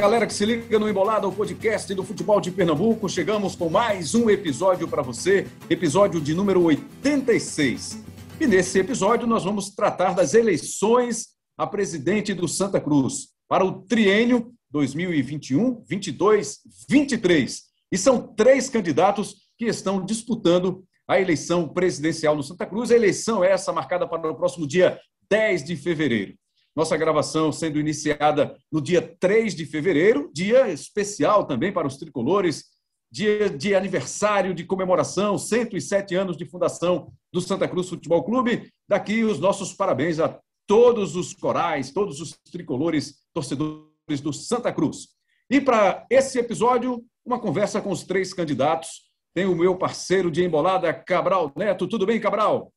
galera que se liga no Embolada, o podcast do futebol de Pernambuco. Chegamos com mais um episódio para você, episódio de número 86. E nesse episódio nós vamos tratar das eleições a presidente do Santa Cruz para o triênio 2021, 22, 23. E são três candidatos que estão disputando a eleição presidencial no Santa Cruz. A eleição é essa marcada para o próximo dia 10 de fevereiro. Nossa gravação sendo iniciada no dia 3 de fevereiro, dia especial também para os tricolores, dia de aniversário de comemoração, 107 anos de fundação do Santa Cruz Futebol Clube. Daqui os nossos parabéns a todos os corais, todos os tricolores torcedores do Santa Cruz. E para esse episódio, uma conversa com os três candidatos. Tem o meu parceiro de embolada, Cabral Neto. Tudo bem, Cabral?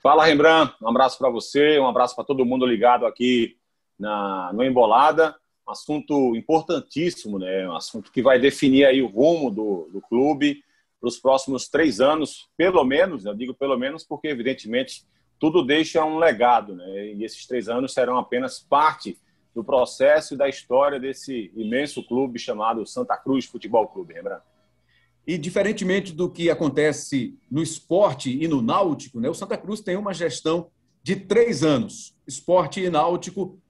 Fala, Rembrandt. Um abraço para você, um abraço para todo mundo ligado aqui na, no Embolada. Um assunto importantíssimo, né? Um assunto que vai definir aí o rumo do, do clube para os próximos três anos, pelo menos. Eu digo pelo menos porque, evidentemente, tudo deixa um legado, né? E esses três anos serão apenas parte do processo e da história desse imenso clube chamado Santa Cruz Futebol Clube, Rembrandt. E, diferentemente do que acontece no esporte e no náutico, né, o Santa Cruz tem uma gestão de três anos. Esporte e náutico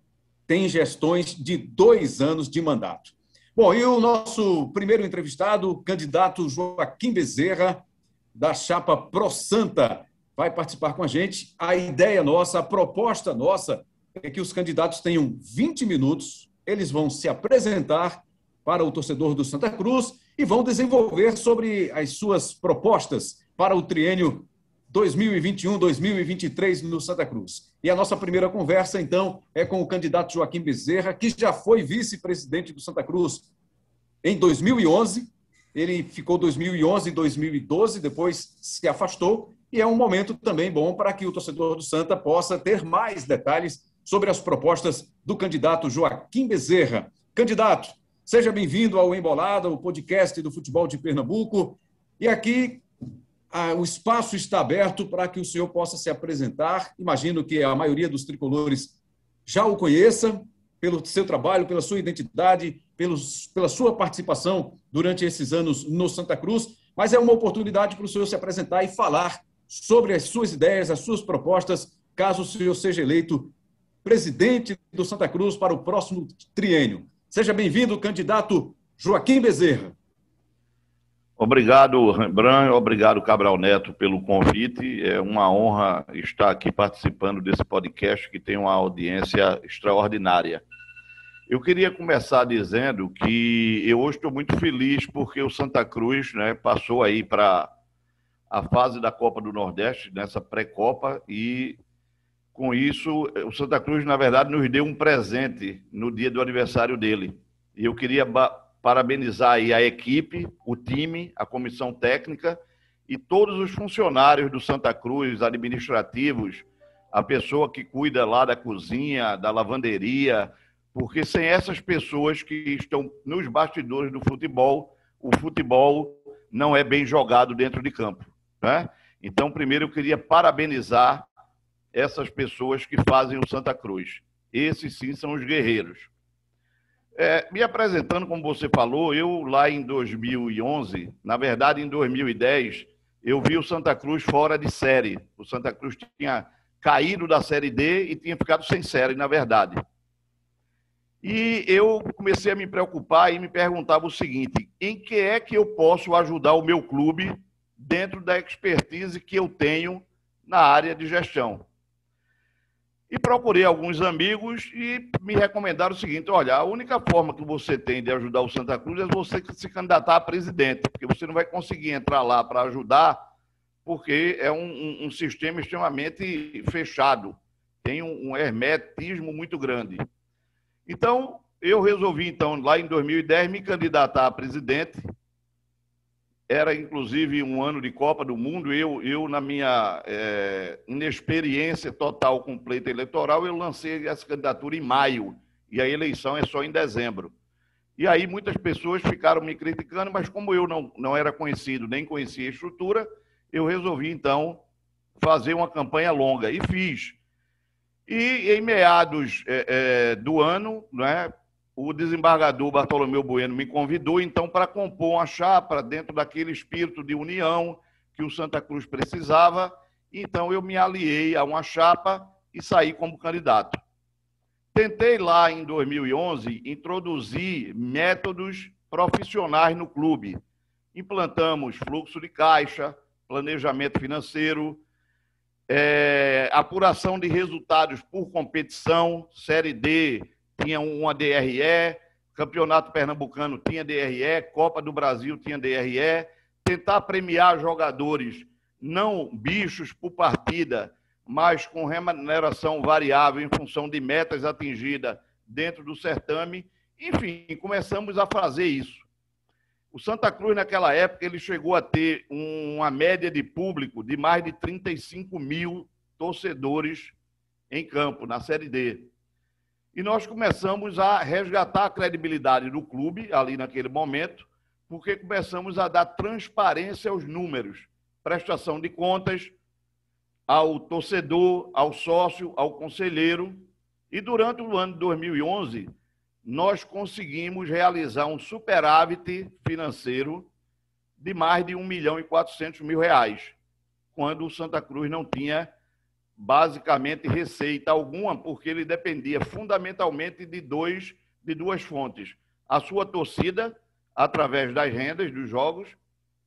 têm gestões de dois anos de mandato. Bom, e o nosso primeiro entrevistado, candidato Joaquim Bezerra, da chapa Pro Santa, vai participar com a gente. A ideia nossa, a proposta nossa, é que os candidatos tenham 20 minutos, eles vão se apresentar para o torcedor do Santa Cruz e vão desenvolver sobre as suas propostas para o triênio 2021-2023 no Santa Cruz. E a nossa primeira conversa, então, é com o candidato Joaquim Bezerra, que já foi vice-presidente do Santa Cruz em 2011. Ele ficou 2011 e 2012, depois se afastou. E é um momento também bom para que o torcedor do Santa possa ter mais detalhes sobre as propostas do candidato Joaquim Bezerra. Candidato, Seja bem-vindo ao Embolada, o podcast do futebol de Pernambuco. E aqui o espaço está aberto para que o senhor possa se apresentar. Imagino que a maioria dos tricolores já o conheça pelo seu trabalho, pela sua identidade, pelos, pela sua participação durante esses anos no Santa Cruz, mas é uma oportunidade para o senhor se apresentar e falar sobre as suas ideias, as suas propostas, caso o senhor seja eleito presidente do Santa Cruz para o próximo triênio. Seja bem-vindo, candidato Joaquim Bezerra. Obrigado, Rembrandt, obrigado, Cabral Neto, pelo convite. É uma honra estar aqui participando desse podcast que tem uma audiência extraordinária. Eu queria começar dizendo que eu hoje estou muito feliz porque o Santa Cruz né, passou aí para a fase da Copa do Nordeste, nessa pré-copa, e com isso, o Santa Cruz, na verdade, nos deu um presente no dia do aniversário dele. E eu queria parabenizar aí a equipe, o time, a comissão técnica e todos os funcionários do Santa Cruz, administrativos, a pessoa que cuida lá da cozinha, da lavanderia, porque sem essas pessoas que estão nos bastidores do futebol, o futebol não é bem jogado dentro de campo. Né? Então, primeiro eu queria parabenizar essas pessoas que fazem o Santa Cruz. Esses sim são os guerreiros. É, me apresentando, como você falou, eu lá em 2011, na verdade em 2010, eu vi o Santa Cruz fora de série. O Santa Cruz tinha caído da série D e tinha ficado sem série, na verdade. E eu comecei a me preocupar e me perguntava o seguinte: em que é que eu posso ajudar o meu clube dentro da expertise que eu tenho na área de gestão? E procurei alguns amigos e me recomendaram o seguinte: olha, a única forma que você tem de ajudar o Santa Cruz é você se candidatar a presidente, porque você não vai conseguir entrar lá para ajudar, porque é um, um, um, sistema extremamente fechado, tem um, um hermetismo muito grande. Então, eu resolvi, então, lá em 2010, me candidatar a presidente era inclusive um ano de Copa do Mundo. Eu, eu na minha é, inexperiência total completa eleitoral, eu lancei essa candidatura em maio e a eleição é só em dezembro. E aí muitas pessoas ficaram me criticando, mas como eu não, não era conhecido, nem conhecia a estrutura, eu resolvi então fazer uma campanha longa e fiz. E em meados é, é, do ano, né, o desembargador Bartolomeu Bueno me convidou, então, para compor uma chapa dentro daquele espírito de união que o Santa Cruz precisava. Então, eu me aliei a uma chapa e saí como candidato. Tentei lá em 2011 introduzir métodos profissionais no clube. Implantamos fluxo de caixa, planejamento financeiro, é, apuração de resultados por competição, Série D, tinha uma DRE, Campeonato Pernambucano tinha DRE, Copa do Brasil tinha DRE, tentar premiar jogadores não bichos por partida, mas com remuneração variável em função de metas atingidas dentro do certame. Enfim, começamos a fazer isso. O Santa Cruz, naquela época, ele chegou a ter uma média de público de mais de 35 mil torcedores em campo, na Série D. E nós começamos a resgatar a credibilidade do clube ali naquele momento, porque começamos a dar transparência aos números, prestação de contas ao torcedor, ao sócio, ao conselheiro. E durante o ano de 2011, nós conseguimos realizar um superávit financeiro de mais de 1 milhão e 400 mil reais, quando o Santa Cruz não tinha basicamente receita alguma, porque ele dependia fundamentalmente de, dois, de duas fontes: a sua torcida, através das rendas dos jogos,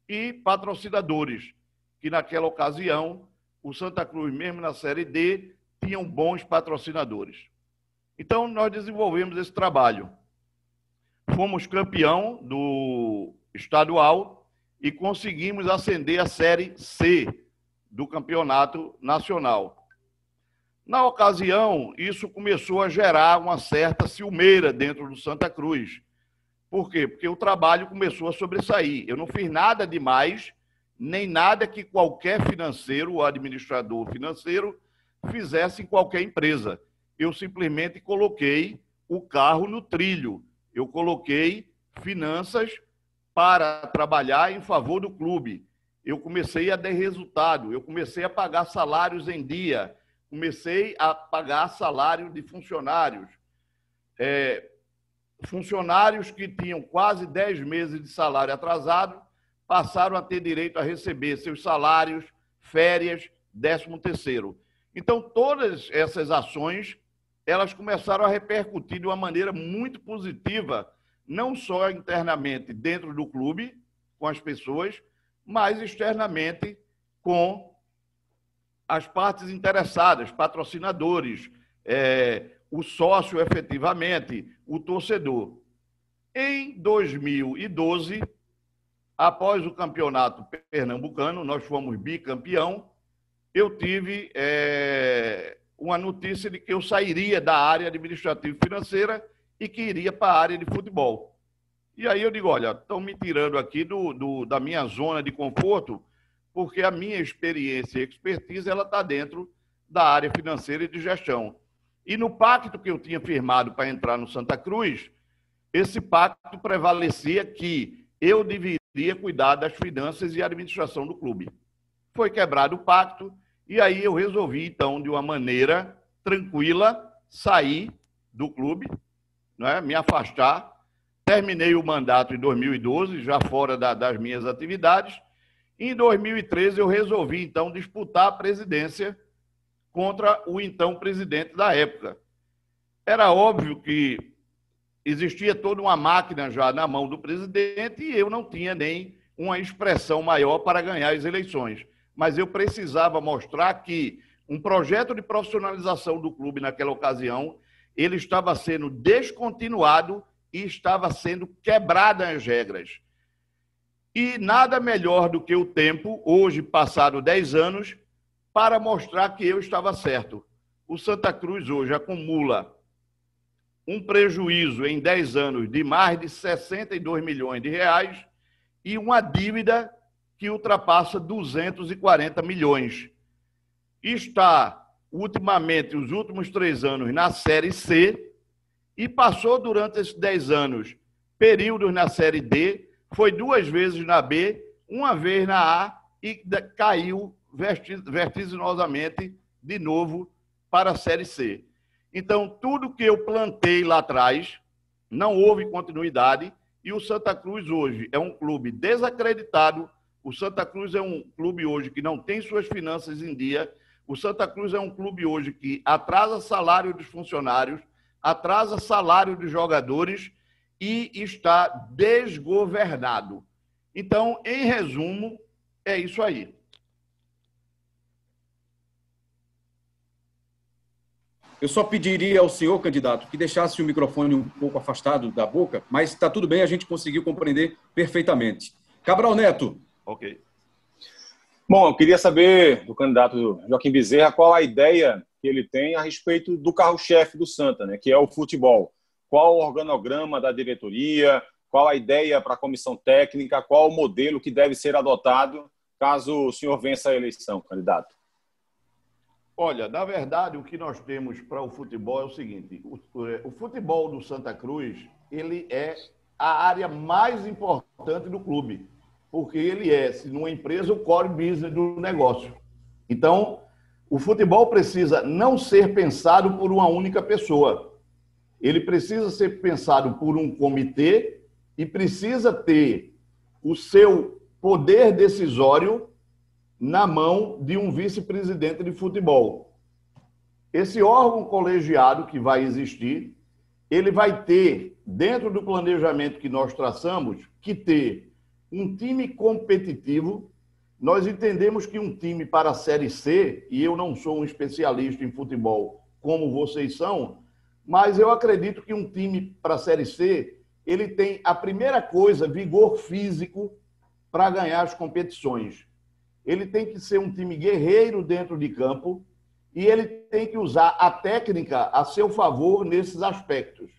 e patrocinadores, que naquela ocasião o Santa Cruz, mesmo na Série D, tinham bons patrocinadores. Então, nós desenvolvemos esse trabalho. Fomos campeão do estadual e conseguimos ascender a Série C do campeonato nacional. Na ocasião, isso começou a gerar uma certa ciumeira dentro do Santa Cruz. Por quê? Porque o trabalho começou a sobressair. Eu não fiz nada demais, nem nada que qualquer financeiro ou administrador financeiro fizesse em qualquer empresa. Eu simplesmente coloquei o carro no trilho. Eu coloquei finanças para trabalhar em favor do clube. Eu comecei a dar resultado, eu comecei a pagar salários em dia comecei a pagar salário de funcionários. É, funcionários que tinham quase 10 meses de salário atrasado passaram a ter direito a receber seus salários, férias, 13 terceiro. Então, todas essas ações, elas começaram a repercutir de uma maneira muito positiva, não só internamente dentro do clube, com as pessoas, mas externamente com as partes interessadas, patrocinadores, é, o sócio efetivamente, o torcedor. Em 2012, após o campeonato pernambucano, nós fomos bicampeão, eu tive é, uma notícia de que eu sairia da área administrativa financeira e que iria para a área de futebol. E aí eu digo, olha, estão me tirando aqui do, do, da minha zona de conforto, porque a minha experiência e expertise ela está dentro da área financeira e de gestão. E no pacto que eu tinha firmado para entrar no Santa Cruz, esse pacto prevalecia que eu deveria cuidar das finanças e administração do clube. Foi quebrado o pacto e aí eu resolvi, então, de uma maneira tranquila, sair do clube, né, me afastar. Terminei o mandato em 2012, já fora da, das minhas atividades, em 2013, eu resolvi, então, disputar a presidência contra o então presidente da época. Era óbvio que existia toda uma máquina já na mão do presidente e eu não tinha nem uma expressão maior para ganhar as eleições. Mas eu precisava mostrar que um projeto de profissionalização do clube naquela ocasião, ele estava sendo descontinuado e estava sendo quebradas as regras. E nada melhor do que o tempo, hoje passado 10 anos, para mostrar que eu estava certo. O Santa Cruz hoje acumula um prejuízo em 10 anos de mais de 62 milhões de reais e uma dívida que ultrapassa 240 milhões. Está, ultimamente, os últimos três anos, na Série C e passou durante esses 10 anos períodos na Série D foi duas vezes na B, uma vez na A e caiu vertiginosamente de novo para a Série C. Então, tudo que eu plantei lá atrás, não houve continuidade e o Santa Cruz hoje é um clube desacreditado. O Santa Cruz é um clube hoje que não tem suas finanças em dia. O Santa Cruz é um clube hoje que atrasa salário dos funcionários, atrasa salário dos jogadores e está desgovernado. Então, em resumo, é isso aí. Eu só pediria ao senhor candidato que deixasse o microfone um pouco afastado da boca, mas está tudo bem, a gente conseguiu compreender perfeitamente. Cabral Neto. Ok. Bom, eu queria saber do candidato Joaquim Bezerra qual a ideia que ele tem a respeito do carro-chefe do Santa, né, que é o futebol. Qual o organograma da diretoria, qual a ideia para a comissão técnica, qual o modelo que deve ser adotado caso o senhor vença a eleição, candidato? Olha, na verdade, o que nós temos para o futebol é o seguinte: o, o, futebol do Santa Cruz ele é a área mais importante do clube, porque ele é, se numa empresa, o core business do negócio. Então, o futebol precisa não ser pensado por uma única pessoa. Ele precisa ser pensado por um comitê e precisa ter o seu poder decisório na mão de um vice-presidente de futebol. Esse órgão colegiado que vai existir, ele vai ter, dentro do planejamento que nós traçamos, que ter um time competitivo. Nós entendemos que um time para a Série C, e eu não sou um especialista em futebol como vocês são, mas eu acredito que um time para a Série C, ele tem a primeira coisa, vigor físico para ganhar as competições ele tem que ser um time guerreiro dentro de campo e ele tem que usar a técnica a seu favor nesses aspectos.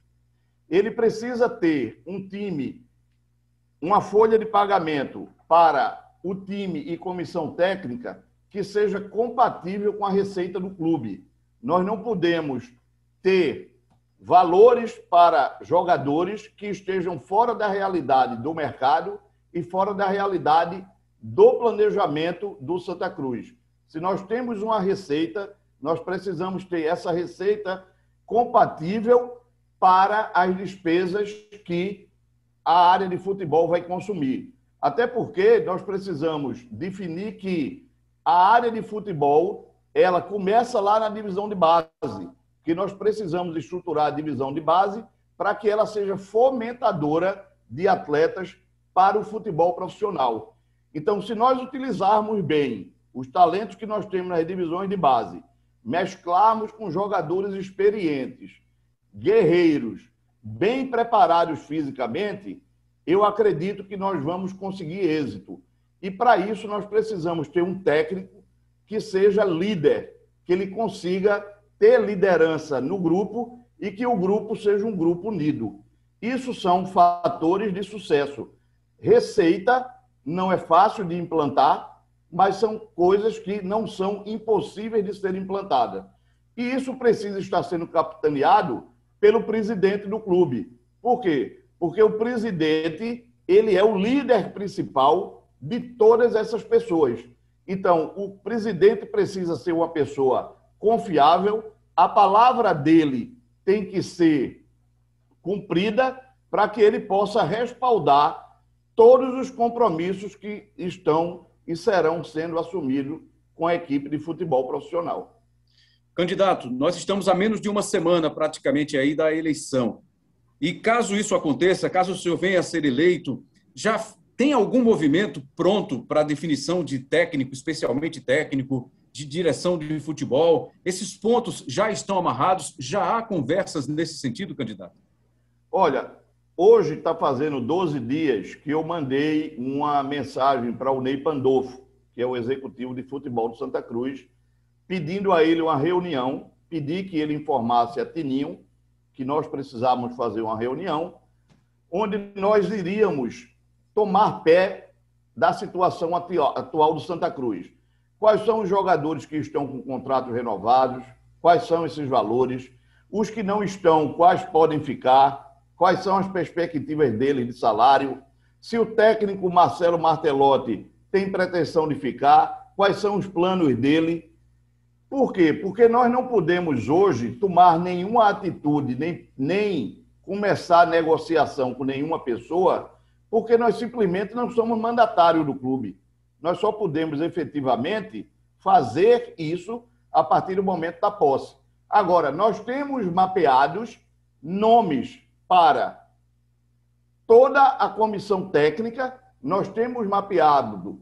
Ele precisa ter um time, uma folha de pagamento para o time e comissão técnica que seja compatível com a receita do clube. Nós não podemos ter valores para jogadores que estejam fora da realidade do mercado e fora da realidade do planejamento do Santa Cruz. Se nós temos uma receita, nós precisamos ter essa receita compatível para as despesas que a área de futebol vai consumir. Até porque nós precisamos definir que a área de futebol ela começa lá na divisão de base, que nós precisamos estruturar a divisão de base para que ela seja fomentadora de atletas para o futebol profissional. Então, se nós utilizarmos bem os talentos que nós temos nas divisões de base, mesclarmos com jogadores experientes, guerreiros, bem preparados fisicamente, eu acredito que nós vamos conseguir êxito. E para isso nós precisamos ter um técnico que seja líder, que ele consiga ter liderança no grupo e que o grupo seja um grupo unido. Isso são fatores de sucesso. Receita não é fácil de implantar, mas são coisas que não são impossíveis de serem implantadas. E isso precisa estar sendo capitaneado pelo presidente do clube. Por quê? Porque o presidente, ele é o líder principal de todas essas pessoas. Então, o presidente precisa ser uma pessoa confiável, a palavra dele tem que ser cumprida para que ele possa respaldar todos os compromissos que estão e serão sendo assumidos com a equipe de futebol profissional. Candidato, nós estamos a menos de uma semana praticamente aí da eleição. E caso isso aconteça, caso o senhor venha a ser eleito, já tem algum movimento pronto para definição de técnico, especialmente técnico, de direção de futebol? Esses pontos já estão amarrados? Já há conversas nesse sentido, candidato? Olha, Hoje está fazendo 12 dias que eu mandei uma mensagem para o Ney Pandolfo, que é o executivo de futebol do Santa Cruz, pedindo a ele uma reunião, pedi que ele informasse a Tininho que nós precisávamos fazer uma reunião, onde nós iríamos tomar pé da situação atual do Santa Cruz. Quais são os jogadores que estão com contratos renovados? Quais são esses valores? Os que não estão, quais podem ficar? quais são as perspectivas dele de salário, se o técnico Marcelo Martelotti tem pretensão de ficar, quais são os planos dele. Por quê? Porque nós não podemos hoje tomar nenhuma atitude, nem, nem começar negociação com nenhuma pessoa, porque nós simplesmente não somos mandatário do clube. Nós só podemos efetivamente fazer isso a partir do momento da posse. Agora, nós temos mapeados nomes para toda a comissão técnica, nós temos mapeado,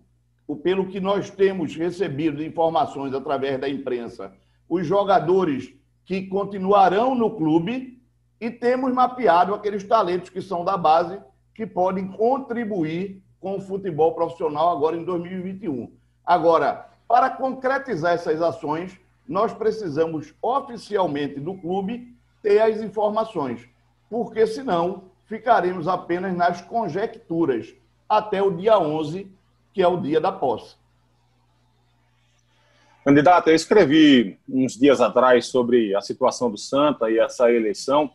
pelo que nós temos recebido de informações através da imprensa, os jogadores que continuarão no clube e temos mapeado aqueles talentos que são da base que podem contribuir com o futebol profissional agora em 2021. Agora, para concretizar essas ações, nós precisamos oficialmente do clube ter as informações, porque senão ficaremos apenas nas conjecturas até o dia 11, que é o dia da posse. Candidato, eu escrevi uns dias atrás sobre a situação do Santa e essa eleição,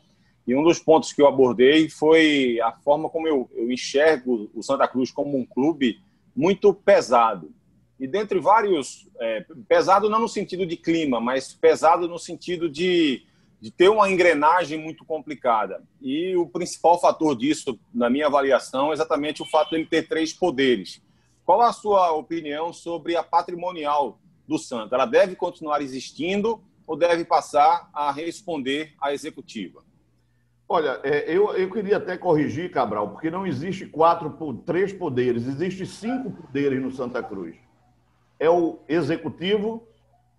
e um dos pontos que eu abordei foi a forma como eu, eu enxergo o Santa Cruz como um clube muito pesado. E dentre vários, é, pesado não no sentido de clima, mas pesado no sentido de, de ter uma engrenagem muito complicada. E o principal fator disso, na minha avaliação, é exatamente o fato de ele ter três poderes. Qual a sua opinião sobre a patrimonial do Santa? Ela deve continuar existindo ou deve passar a responder à executiva? Olha, é, eu, eu queria até corrigir, Cabral, porque não existe quatro, três poderes, existe cinco poderes no Santa Cruz. É o executivo,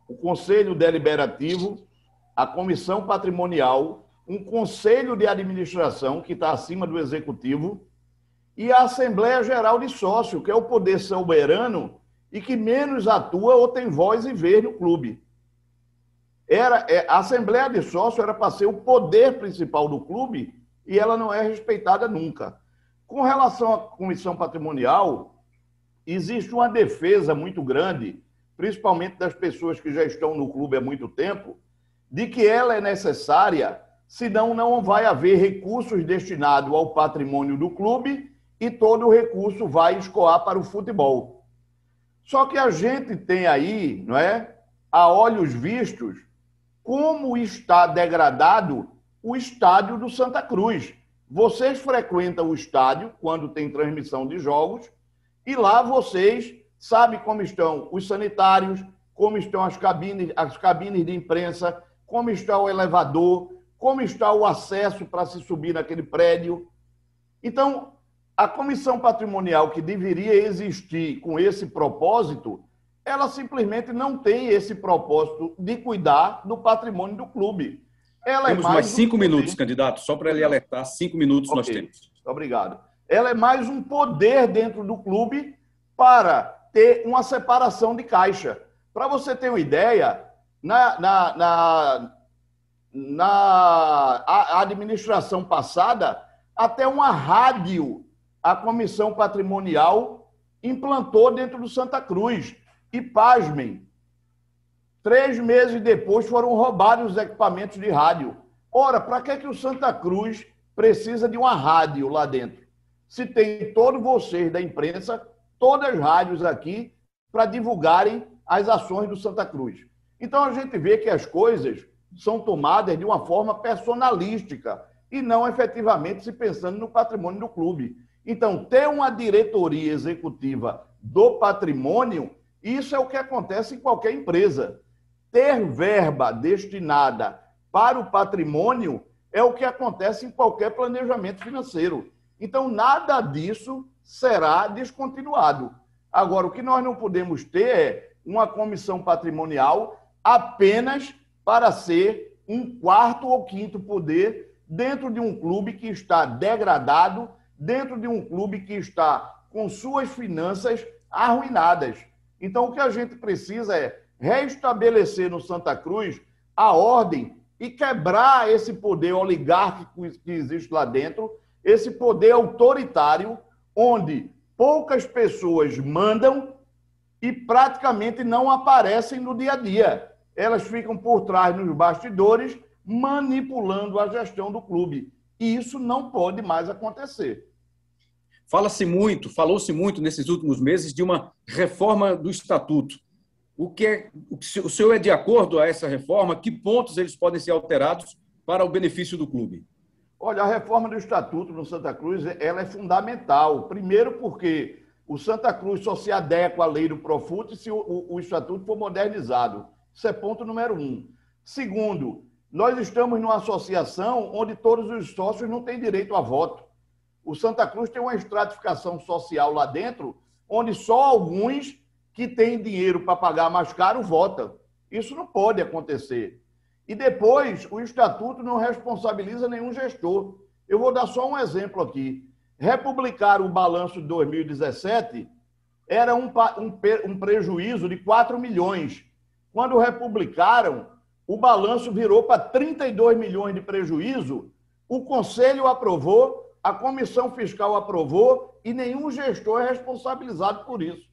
o conselho deliberativo, a comissão patrimonial, um conselho de administração que está acima do executivo e a Assembleia Geral de Sócio, que é o poder soberano e que menos atua ou tem voz e vez no clube. Era, é, a Assembleia de Sócio era para ser o poder principal do clube e ela não é respeitada nunca. Com relação à comissão patrimonial, existe uma defesa muito grande, principalmente das pessoas que já estão no clube há muito tempo, de que ela é necessária, senão não vai haver recursos destinados ao patrimônio do clube e todo o recurso vai escoar para o futebol. Só que a gente tem aí, não é, a olhos vistos, como está degradado o estádio do Santa Cruz. Vocês frequentam o estádio quando tem transmissão de jogos e lá vocês sabem como estão os sanitários, como estão as cabines, as cabines de imprensa, como está o elevador, como está o acesso para se subir naquele prédio. Então, a comissão patrimonial que deveria existir com esse propósito ela simplesmente não tem esse propósito de cuidar do patrimônio do clube. Ela é temos é mais, mais cinco um minutos, candidato, só para ele alertar, cinco minutos okay. nós temos. Obrigado. Ela é mais um poder dentro do clube para ter uma separação de caixa. Para você ter uma ideia, na, na, na, na administração passada, até uma rádio a comissão patrimonial implantou dentro do Santa Cruz e, pasmem, três meses depois foram roubados os equipamentos de rádio. Ora, para que, que o Santa Cruz precisa de uma rádio lá dentro? Se tem todos vocês da imprensa, todas as rádios aqui, para divulgarem as ações do Santa Cruz. Então a gente vê que as coisas são tomadas de uma forma personalística e não efetivamente se pensando no patrimônio do clube. Então, ter uma diretoria executiva do patrimônio isso é o que acontece em qualquer empresa. Ter verba destinada para o patrimônio é o que acontece em qualquer planejamento financeiro. Então, nada disso será descontinuado. Agora, o que nós não podemos ter é uma comissão patrimonial apenas para ser um quarto ou quinto poder dentro de um clube que está degradado, dentro de um clube que está com suas finanças arruinadas. Então, o que a gente precisa é restabelecer no Santa Cruz a ordem e quebrar esse poder oligárquico que existe lá dentro, esse poder autoritário, onde poucas pessoas mandam e praticamente não aparecem no dia a dia. Elas ficam por trás nos bastidores, manipulando a gestão do clube. E isso não pode mais acontecer. Fala-se muito, falou-se muito nesses últimos meses de uma reforma do estatuto. O que é, o senhor é de acordo a essa reforma? Que pontos eles podem ser alterados para o benefício do clube? Olha, a reforma do Estatuto no Santa Cruz ela é fundamental. Primeiro, porque o Santa Cruz só se adequa à lei do Profut se o, o, o Estatuto for modernizado. Isso é ponto número um. Segundo, nós estamos numa associação onde todos os sócios não têm direito a voto. O Santa Cruz tem uma estratificação social lá dentro, onde só alguns que têm dinheiro para pagar mais caro votam. Isso não pode acontecer. E depois, o estatuto não responsabiliza nenhum gestor. Eu vou dar só um exemplo aqui. Republicar o balanço de 2017 era um, um, um prejuízo de 4 milhões. Quando republicaram, o balanço virou para 32 milhões de prejuízo. O conselho aprovou, a comissão fiscal aprovou e nenhum gestor é responsabilizado por isso.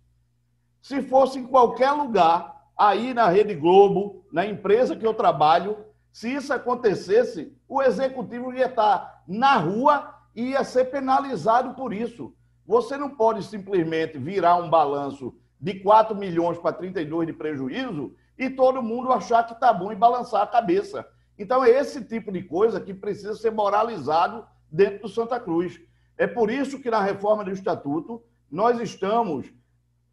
Se fosse em qualquer lugar, aí na Rede Globo, na empresa que eu trabalho, se isso acontecesse, o executivo ia estar na rua e ia ser penalizado por isso. Você não pode simplesmente virar um balanço de 4 milhões para 32 de prejuízo e todo mundo achar que está bom e balançar a cabeça. Então, é esse tipo de coisa que precisa ser moralizado dentro do Santa Cruz. É por isso que na reforma do Estatuto nós estamos,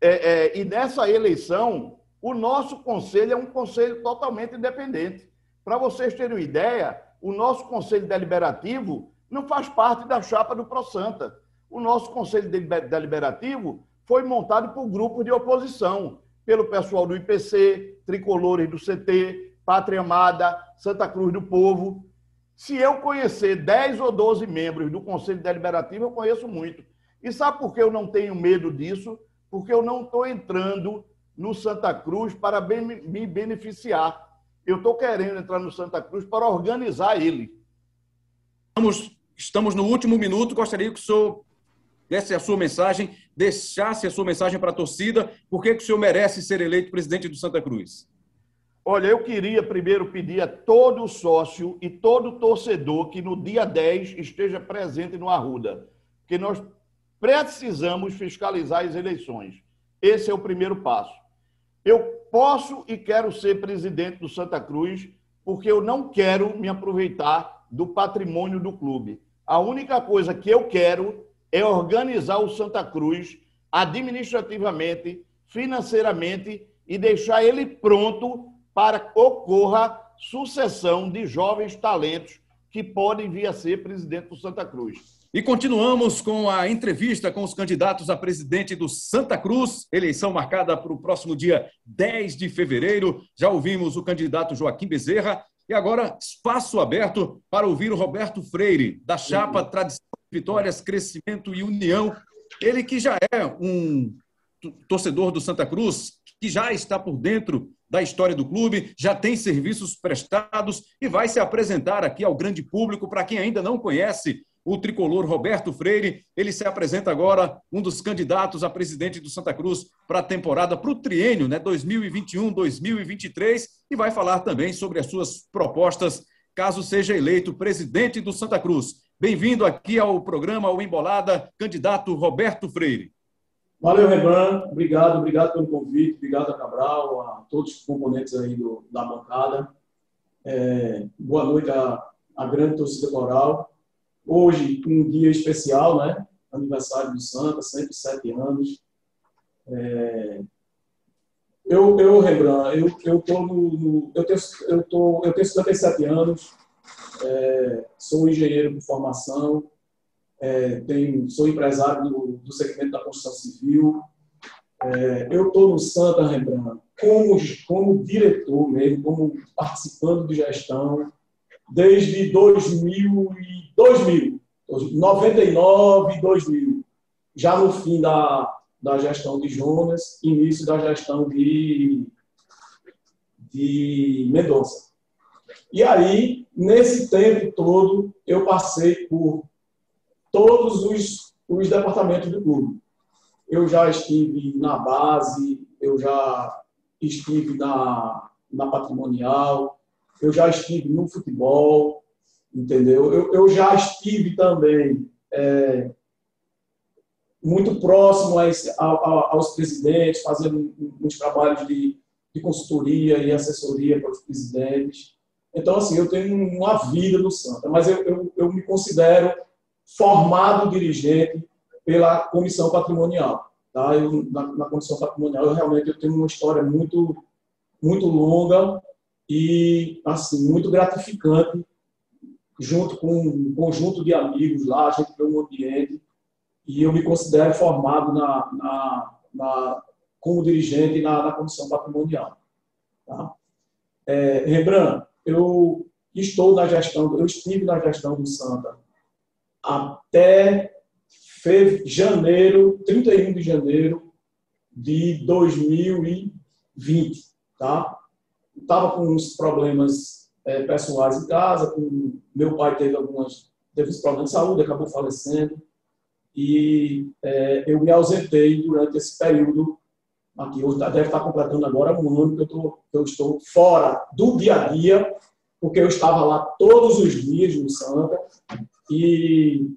é, é, e nessa eleição, o nosso conselho é um conselho totalmente independente. Para vocês terem uma ideia, o nosso conselho deliberativo não faz parte da chapa do ProSanta. O nosso conselho deliberativo foi montado por grupos de oposição, pelo pessoal do IPC, Tricolores do CT, Pátria Amada, Santa Cruz do Povo. Se eu conhecer 10 ou 12 membros do Conselho Deliberativo, eu conheço muito. E sabe por que eu não tenho medo disso? Porque eu não estou entrando no Santa Cruz para me beneficiar. Eu estou querendo entrar no Santa Cruz para organizar ele. Estamos, estamos no último minuto. Gostaria que o senhor desse a sua mensagem, deixasse a sua mensagem para a torcida. Por que, que o senhor merece ser eleito presidente do Santa Cruz? Olha, eu queria primeiro pedir a todo sócio e todo torcedor que no dia 10 esteja presente no Arruda, porque nós precisamos fiscalizar as eleições. Esse é o primeiro passo. Eu posso e quero ser presidente do Santa Cruz porque eu não quero me aproveitar do patrimônio do clube. A única coisa que eu quero é organizar o Santa Cruz administrativamente, financeiramente e deixar ele pronto para que ocorra sucessão de jovens talentos que podem vir a ser presidente do Santa Cruz. E continuamos com a entrevista com os candidatos a presidente do Santa Cruz, eleição marcada para o próximo dia 10 de fevereiro. Já ouvimos o candidato Joaquim Bezerra e agora espaço aberto para ouvir o Roberto Freire, da chapa Tradição, Vitórias, Crescimento e União. Ele que já é um torcedor do Santa Cruz, que já está por dentro da história do clube, já tem serviços prestados e vai se apresentar aqui ao grande público. Para quem ainda não conhece, o tricolor Roberto Freire. Ele se apresenta agora, um dos candidatos a presidente do Santa Cruz para a temporada, para o triênio, né, 2021-2023, e vai falar também sobre as suas propostas, caso seja eleito presidente do Santa Cruz. Bem-vindo aqui ao programa O Embolada, candidato Roberto Freire. Valeu, Rebran. Obrigado, obrigado pelo convite, obrigado a Cabral, a todos os componentes aí do, da bancada. É, boa noite à, à grande torcida coral. Hoje, um dia especial, né? Aniversário do Santa, 107 anos. É... Eu, eu, Rembrandt, eu, eu, tô no, no, eu, tenho, eu, tô, eu tenho 57 anos, é, sou engenheiro por formação, é, sou empresário do, do segmento da construção civil. É, eu estou no Santa, Rembrandt, como, como diretor mesmo, como participando de gestão, desde 2000, e 2000 99 e 2000, já no fim da, da gestão de Jonas, início da gestão de, de Mendonça. E aí, nesse tempo todo, eu passei por todos os, os departamentos do clube. Eu já estive na base, eu já estive na, na patrimonial, eu já estive no futebol, entendeu? Eu, eu já estive também é, muito próximo a esse, a, a, aos presidentes, fazendo uns trabalhos de, de consultoria e assessoria para os presidentes. Então, assim, eu tenho uma vida no Santa, mas eu, eu, eu me considero formado dirigente pela comissão patrimonial. Tá? Eu, na, na, comissão patrimonial, eu realmente eu tenho uma história muito, muito longa e assim muito gratificante, junto com um conjunto de amigos lá, a gente criou um ambiente e eu me considero formado na, na, na como dirigente na, na comissão patrimonial. Tá? É, eu estou na gestão, eu estive na gestão do Santa até janeiro, 31 de janeiro de 2020, tá? Estava com uns problemas é, pessoais em casa, com, meu pai teve algumas teve problemas de saúde, acabou falecendo e é, eu me ausentei durante esse período aqui. Eu deve estar completando agora um ano que eu, tô, que eu estou fora do dia a dia, porque eu estava lá todos os dias no Santa e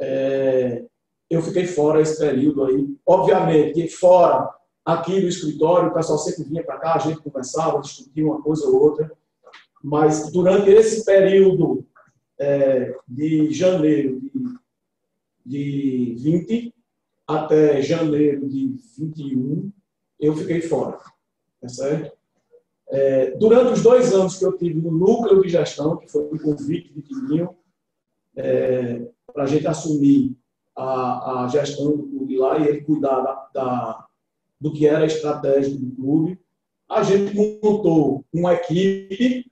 é, eu fiquei fora esse período aí. Obviamente fora aqui do escritório, o pessoal sempre vinha para cá, a gente conversava, discutia uma coisa ou outra, mas durante esse período é, de janeiro de, de 20 até janeiro de 21, eu fiquei fora. Tá certo? É, durante os dois anos que eu tive no núcleo de gestão, que foi o convite de Tininho, é, para a gente assumir a, a gestão do clube lá e ele cuidar da, da, do que era estratégico do clube. A gente montou uma equipe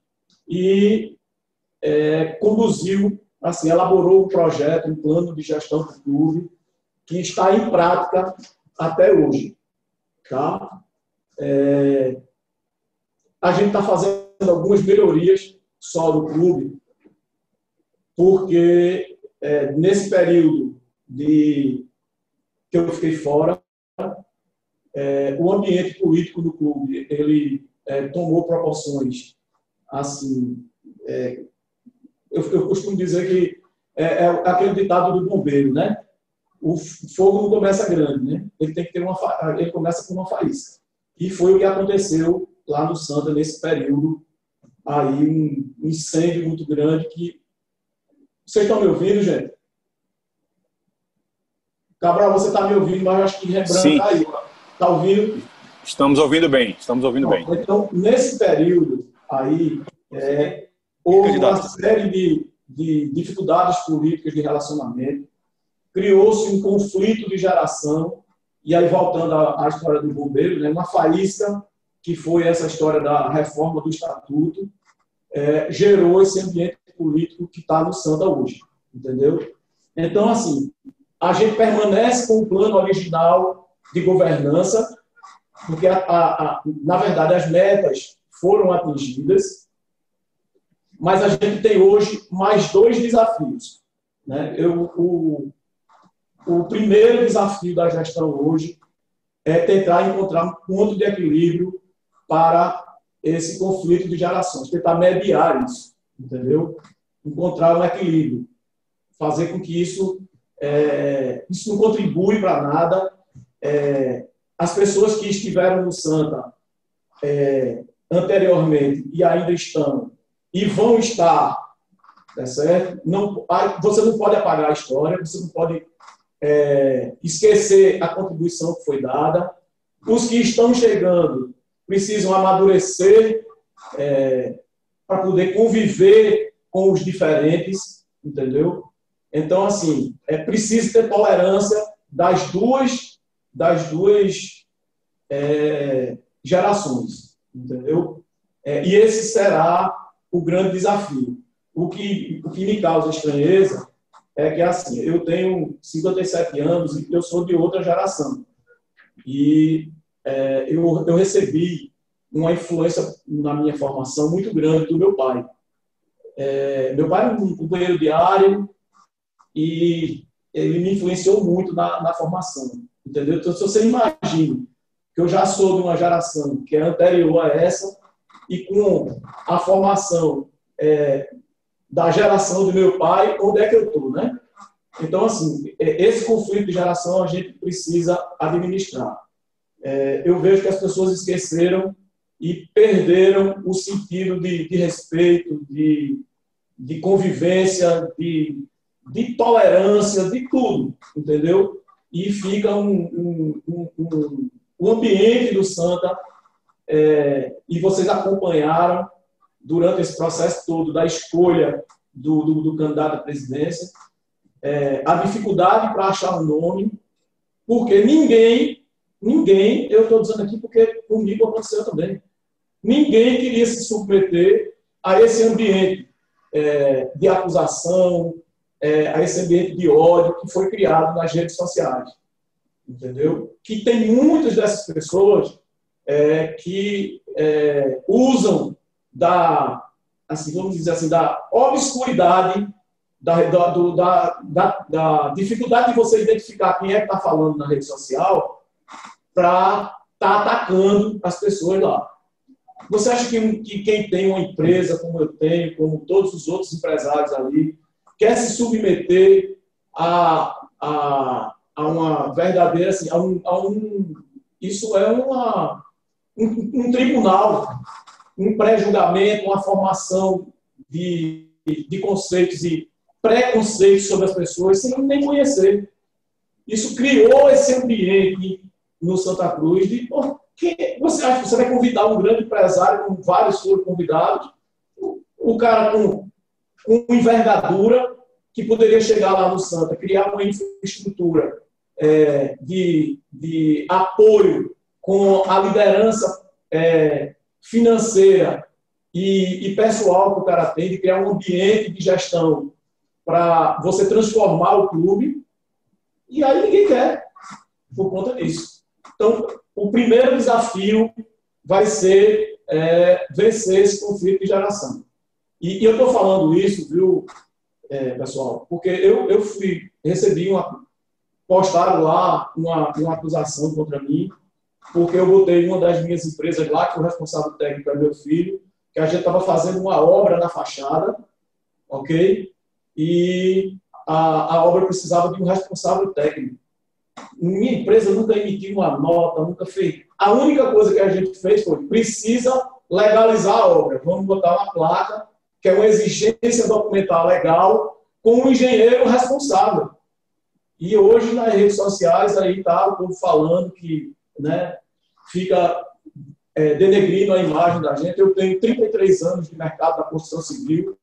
e é, conduziu, assim, elaborou um projeto, um plano de gestão do clube que está em prática até hoje. Tá? É, a gente está fazendo algumas melhorias só do clube, porque é, nesse período de que eu fiquei fora, é, o ambiente político do clube ele é, tomou proporções assim. É, eu, eu, costumo dizer que é, é, aquele ditado do bombeiro, né? O fogo não começa grande, né? Ele tem que ter uma ele começa com uma faísca. E foi o que aconteceu lá no Santa nesse período aí um incêndio muito grande que vocês estão me ouvindo, gente? Cabral, você está me ouvindo, mas acho que Rembrandt está aí. Está ouvindo? Estamos ouvindo bem, estamos ouvindo bem. Então, nesse período aí, é, houve uma série de, de dificuldades políticas de relacionamento, criou-se um conflito de geração, e aí voltando à, à história do bombeiro, né, uma faísca, que foi essa história da reforma do Estatuto, é, gerou esse ambiente político que está no Santa hoje, entendeu? Então, assim, a gente permanece com o plano original de governança, porque, a, a, a, na verdade, as metas foram atingidas, mas a gente tem hoje mais dois desafios. Né? Eu, o, o primeiro desafio da gestão hoje é tentar encontrar um ponto de equilíbrio para esse conflito de gerações, tentar mediar isso, entendeu? Encontrar um equilíbrio, fazer com que isso é, isso não contribui para nada. É, as pessoas que estiveram no Santa é, anteriormente e ainda estão e vão estar, tá certo? Não, você não pode apagar a história, você não pode é, esquecer a contribuição que foi dada. Os que estão chegando precisam amadurecer é, para poder conviver com os diferentes, entendeu? Então, assim, é preciso ter tolerância das duas, das duas é, gerações, entendeu? É, e esse será o grande desafio. O que, o que me causa estranheza é que, assim, eu tenho 57 anos e eu sou de outra geração. E é, eu, eu recebi uma influência na minha formação muito grande do meu pai. É, meu pai é um companheiro diário, e ele me influenciou muito na, na formação, entendeu? Então, se você imagina que eu já sou de uma geração que é anterior a essa e com a formação é, da geração do meu pai, onde é que eu estou, né? Então, assim, é, esse conflito de geração a gente precisa administrar. É, eu vejo que as pessoas esqueceram e perderam o sentido de, de respeito, de, de convivência, de, de tolerância, de tudo, entendeu? E fica um, um, um, um, ambiente do Santa, é, e vocês acompanharam durante esse processo todo da escolha do, do, do candidato à presidência, é, a dificuldade para achar um nome, porque ninguém, ninguém, eu estou dizendo aqui porque comigo aconteceu também, ninguém queria se submeter a esse ambiente é, de acusação, é, a esse ambiente de ódio que foi criado nas redes sociais. Entendeu? Que tem muitas dessas pessoas é, que é, usam da, assim, vamos dizer assim, da obscuridade, da, da, do, da, da, da, dificuldade de você identificar quem é que está falando na rede social para estar tá atacando as pessoas lá. Você acha que, que quem tem uma empresa como eu tenho, como todos os outros empresários ali, quer se submeter a, a, a uma verdadeira, assim, a um, a um isso é uma, um, um tribunal, um pré-julgamento, uma formação de, de conceitos e preconceitos sobre as pessoas sem nem conhecer. Isso criou esse ambiente no Santa Cruz de que você acha que você vai convidar um grande empresário, como vários foram convidados, o cara com, com envergadura, que poderia chegar lá no Santa, criar uma infraestrutura é, de, de apoio com a liderança é, financeira e, e, pessoal que o cara tem, de criar um ambiente de gestão para você transformar o clube, e aí ninguém quer, por conta disso. Então, o primeiro desafio vai ser é, vencer esse conflito de geração. E, e eu estou falando isso, viu, é, pessoal, porque eu, eu fui, recebi uma. Postaram lá uma, uma acusação contra mim, porque eu botei uma das minhas empresas lá, que o responsável técnico é meu filho, que a gente estava fazendo uma obra na fachada, ok? E a, a obra precisava de um responsável técnico. Minha empresa nunca emitiu uma nota, nunca fez. A única coisa que a gente fez foi: precisa legalizar a obra. Vamos botar uma placa, que é uma exigência documental legal, com um engenheiro responsável. E hoje nas redes sociais aí tá o povo falando que né, fica é, denegrindo a imagem da gente. Eu tenho 33 anos de mercado da construção civil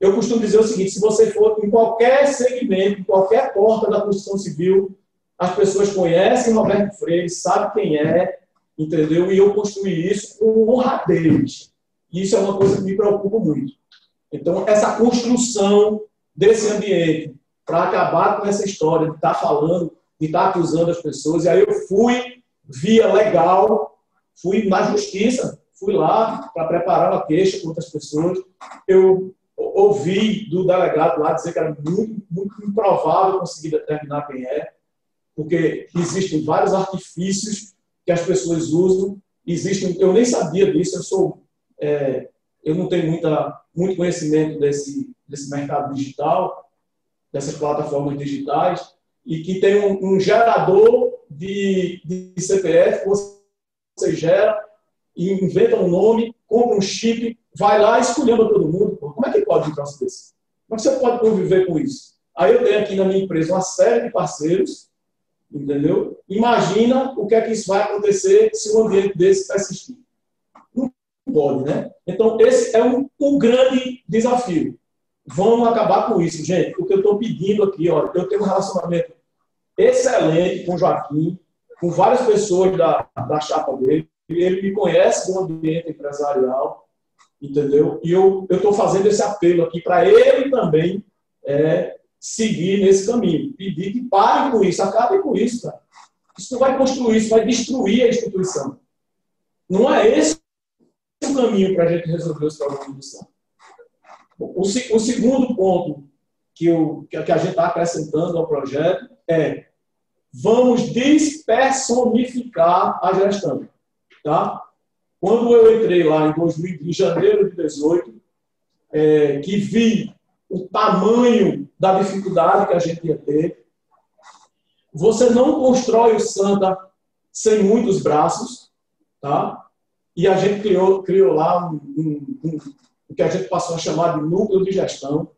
eu costumo dizer o seguinte: se você for em qualquer segmento, qualquer porta da construção civil, as pessoas conhecem Roberto Freire, sabem quem é, entendeu? E eu construí isso com honradez. Isso é uma coisa que me preocupa muito. Então, essa construção desse ambiente para acabar com essa história de estar tá falando, de estar tá acusando as pessoas. E aí eu fui via legal, fui na justiça, fui lá para preparar uma queixa contra as pessoas. Eu ouvi do delegado lá dizer que era muito, muito improvável conseguir determinar quem é, porque existem vários artifícios que as pessoas usam. Existem, eu nem sabia disso, eu sou, é, eu não tenho muita, muito conhecimento desse, desse mercado digital, dessas plataformas digitais, e que tem um, um gerador de, de CPF, você gera e inventa um nome, compra um chip, vai lá escolhendo todo mundo. Pode troço desse? Que você pode conviver com isso? Aí eu tenho aqui na minha empresa uma série de parceiros, entendeu? Imagina o que é que isso vai acontecer se um ambiente desse persistir. Não pode, né? Então, esse é um, um grande desafio. Vamos acabar com isso, gente. O que eu estou pedindo aqui, olha, eu tenho um relacionamento excelente com o Joaquim, com várias pessoas da, da chapa dele. Ele me conhece do ambiente empresarial entendeu? E eu estou fazendo esse apelo aqui para ele também é, seguir nesse caminho. Pedir que pare com isso, acabe com isso, cara. Isso não vai construir, isso vai destruir a instituição. Não é esse o caminho para a gente resolver os problemas do Estado. O, o segundo ponto que, eu, que a gente está acrescentando ao projeto é vamos despersonificar a gestão. Tá? Quando eu entrei lá em, 2000, em janeiro de 2018, é, que vi o tamanho da dificuldade que a gente ia ter, você não constrói o Santa sem muitos braços, tá? e a gente criou, criou lá um, um, um, o que a gente passou a chamar de núcleo de gestão.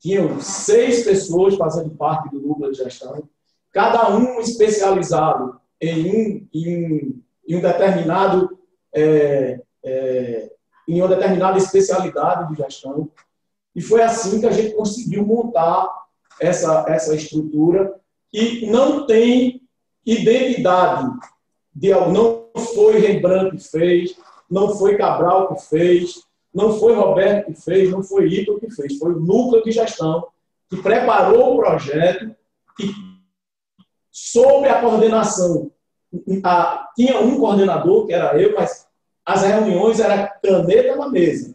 Tinham seis pessoas fazendo parte do núcleo de gestão, cada um especializado em um, em, em um determinado é, é, em uma determinada especialidade de gestão. E foi assim que a gente conseguiu montar essa, essa estrutura que não tem identidade de não foi Rembrandt que fez, não foi Cabral que fez, não foi Roberto que fez, não foi Ito que fez, foi o núcleo de gestão que preparou o projeto e sob a coordenação a, tinha um coordenador que era eu, mas as reuniões era caneta na mesa.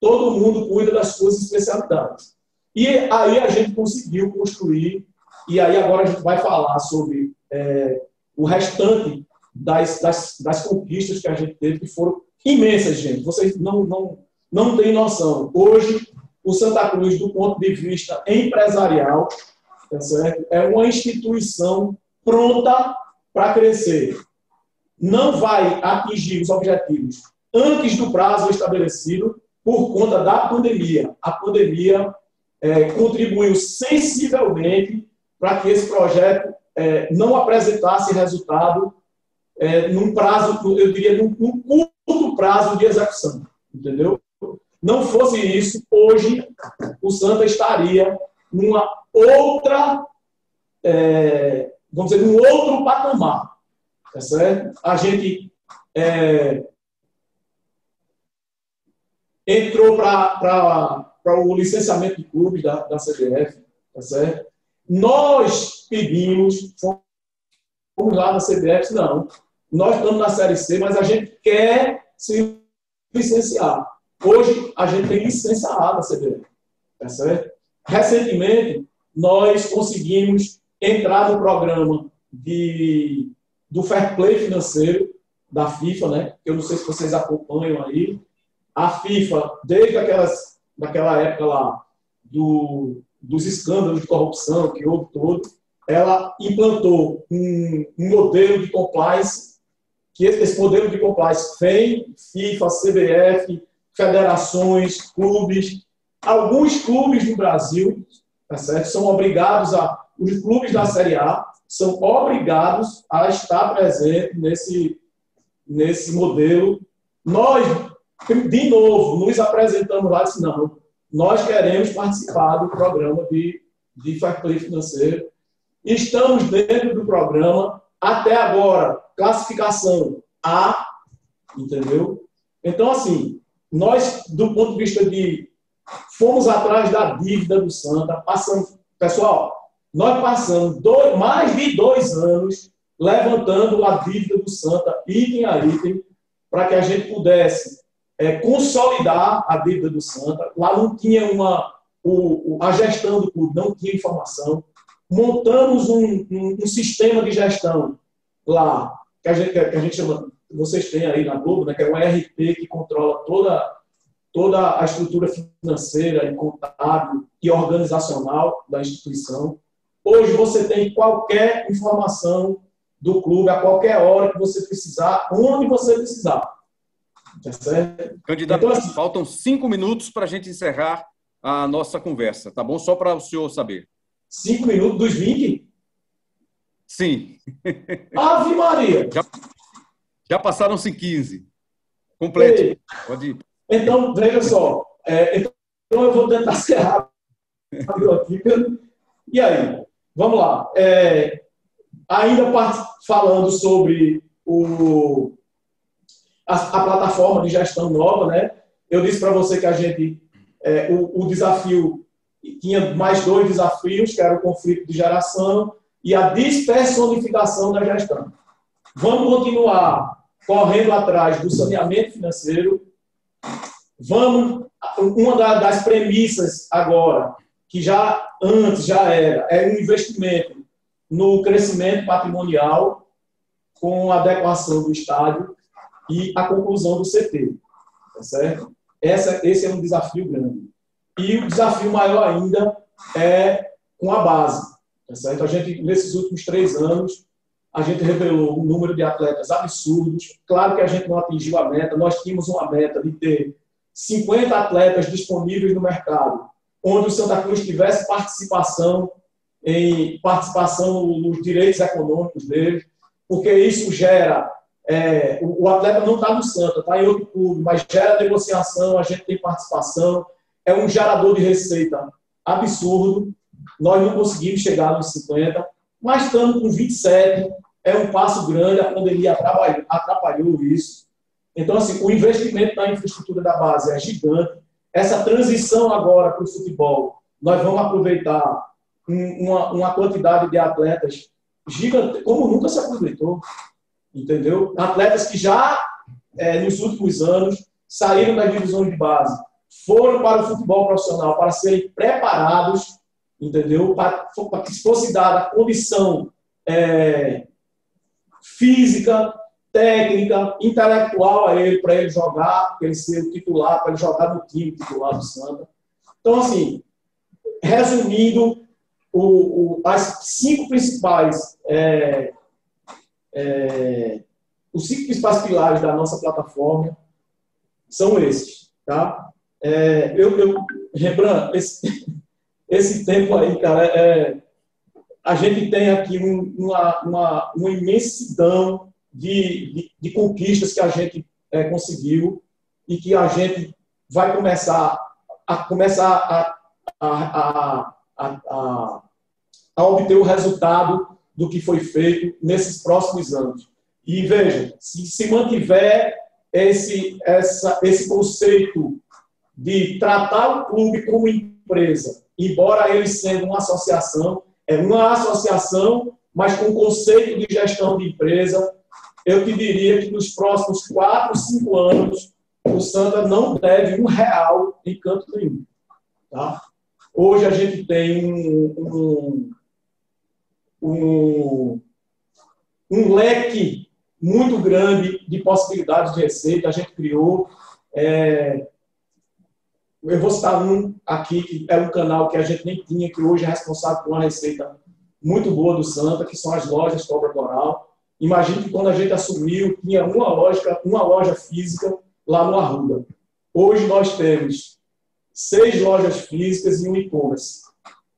Todo mundo cuida das suas especialidades. E aí a gente conseguiu construir, e aí agora a gente vai falar sobre é, o restante das, das, das, conquistas que a gente teve, que foram imensas, gente. Vocês não, não, não têm noção. Hoje, o Santa Cruz, do ponto de vista empresarial, tá é uma instituição pronta para crescer. Não vai atingir os objetivos antes do prazo estabelecido por conta da pandemia. A pandemia é, contribuiu sensivelmente para que esse projeto é, não apresentasse resultado é, num prazo, eu diria, num, num, curto prazo de execução, entendeu? Não fosse isso, hoje o Santa estaria numa outra, é, vamos dizer, num outro patamar, tá certo? A gente é, entrou para o licenciamento de clubes da, da CBF, tá certo? Nós pedimos, fomos lá na CBF, não, nós estamos na Série C, mas a gente quer se licenciar. Hoje, a gente tem licença A da CBF. Tá certo? Recentemente, nós conseguimos entrar no programa de, do Fair Play financeiro da FIFA, né? Eu não sei se vocês acompanham aí. A FIFA, desde aquelas, daquela época lá, do, dos escândalos de corrupção que houve todo, ela implantou um, um modelo de compliance que esse modelo de compliance vem, FIFA, CBF, federações, clubes, alguns clubes do Brasil, tá certo? São obrigados a, os clubes da Série A são obrigados a estar presentes nesse, nesse modelo. Nós, de novo, nos apresentamos lá e disse, não, nós queremos participar do programa de, de fair play financeiro. Estamos dentro do programa, até agora, classificação A, entendeu? Então, assim, nós, do ponto de vista de. Fomos atrás da dívida do Santa, passamos. Pessoal, nós passamos dois, mais de dois anos levantando a dívida do Santa, item a item, para que a gente pudesse é, consolidar a dívida do Santa. Lá não tinha uma. O, a gestão do clube não tinha informação. Montamos um, um, um sistema de gestão lá, que a gente, que a gente chama, vocês têm aí na Globo, né, que é um ERP que controla toda, toda a estrutura financeira e contábil e organizacional da instituição. Hoje você tem qualquer informação do clube a qualquer hora que você precisar, onde você precisar. Tá certo? Candidato, então, assim, faltam cinco minutos para a gente encerrar a nossa conversa, tá bom? Só para o senhor saber. Cinco minutos dos 20? Sim. Ave Maria! Já, já passaram-se 15. Complete. Pode ir. Então, veja só. É, então, eu vou tentar ser rápido aqui. E aí? Vamos lá. É, ainda falando sobre o, a, a, plataforma de gestão nova, né? Eu disse para você que a gente, é, o, o desafio, tinha mais dois desafios, que era o conflito de geração e a despersonificação da gestão. Vamos continuar correndo atrás do saneamento financeiro. Vamos, uma das premissas agora, que já antes já era, é um investimento no crescimento patrimonial com a adequação do estádio e a conclusão do CT. Tá certo? Essa, esse é um desafio grande. E o desafio maior ainda é com a base. Tá certo? A gente, nesses últimos três anos, a gente revelou um número de atletas absurdos. Claro que a gente não atingiu a meta, nós tínhamos uma meta de ter 50 atletas disponíveis no mercado, onde o Santa Cruz tivesse participação em participação nos direitos econômicos dele, porque isso gera é, o, o, atleta não está no Santa, está em outro clube, mas gera negociação, a gente tem participação, é um gerador de receita absurdo. Nós não conseguimos chegar nos 50, mas estamos com 27, é um passo grande, a pandemia atrapalhou, atrapalhou isso. Então, assim, o investimento na infraestrutura da base é gigante. Essa transição agora para o futebol, nós vamos aproveitar uma, uma quantidade de atletas gigante, como nunca se aproveitou, entendeu? Atletas que já, é, nos últimos anos, saíram das divisões de base, foram para o futebol profissional para serem preparados, entendeu? Para, para que fosse dada a condição é, física, técnica, intelectual a ele, para ele jogar, para ele ser o titular, para ele jogar no time titular do Santa. Então, assim, resumindo, o, o, as cinco principais é, é, os cinco principais pilares da nossa plataforma são esses, tá? É, eu, eu, Rembrandt, esse, esse tempo aí, cara, é, a gente tem aqui um, uma, uma, uma, imensidão de, de, de, conquistas que a gente é, conseguiu e que a gente vai começar a começar a, a, a, a, obter o resultado do que foi feito nesses próximos anos. E veja, se se mantiver esse, essa, esse conceito de tratar o clube como empresa, embora ele sendo uma associação, é uma associação, mas com conceito de gestão de empresa, eu te diria que nos próximos quatro, cinco anos, o Santa não deve um real em canto nenhum. Tá? Hoje a gente tem um, um, um, um leque muito grande de possibilidades de receita. A gente criou. É, eu vou citar um aqui, que é um canal que a gente nem tinha, que hoje é responsável por uma receita muito boa do Santa, que são as lojas Cobra Coral. Imagine que quando a gente assumiu, tinha uma loja, uma loja física lá no Arruda. Hoje nós temos seis lojas físicas e um e-commerce.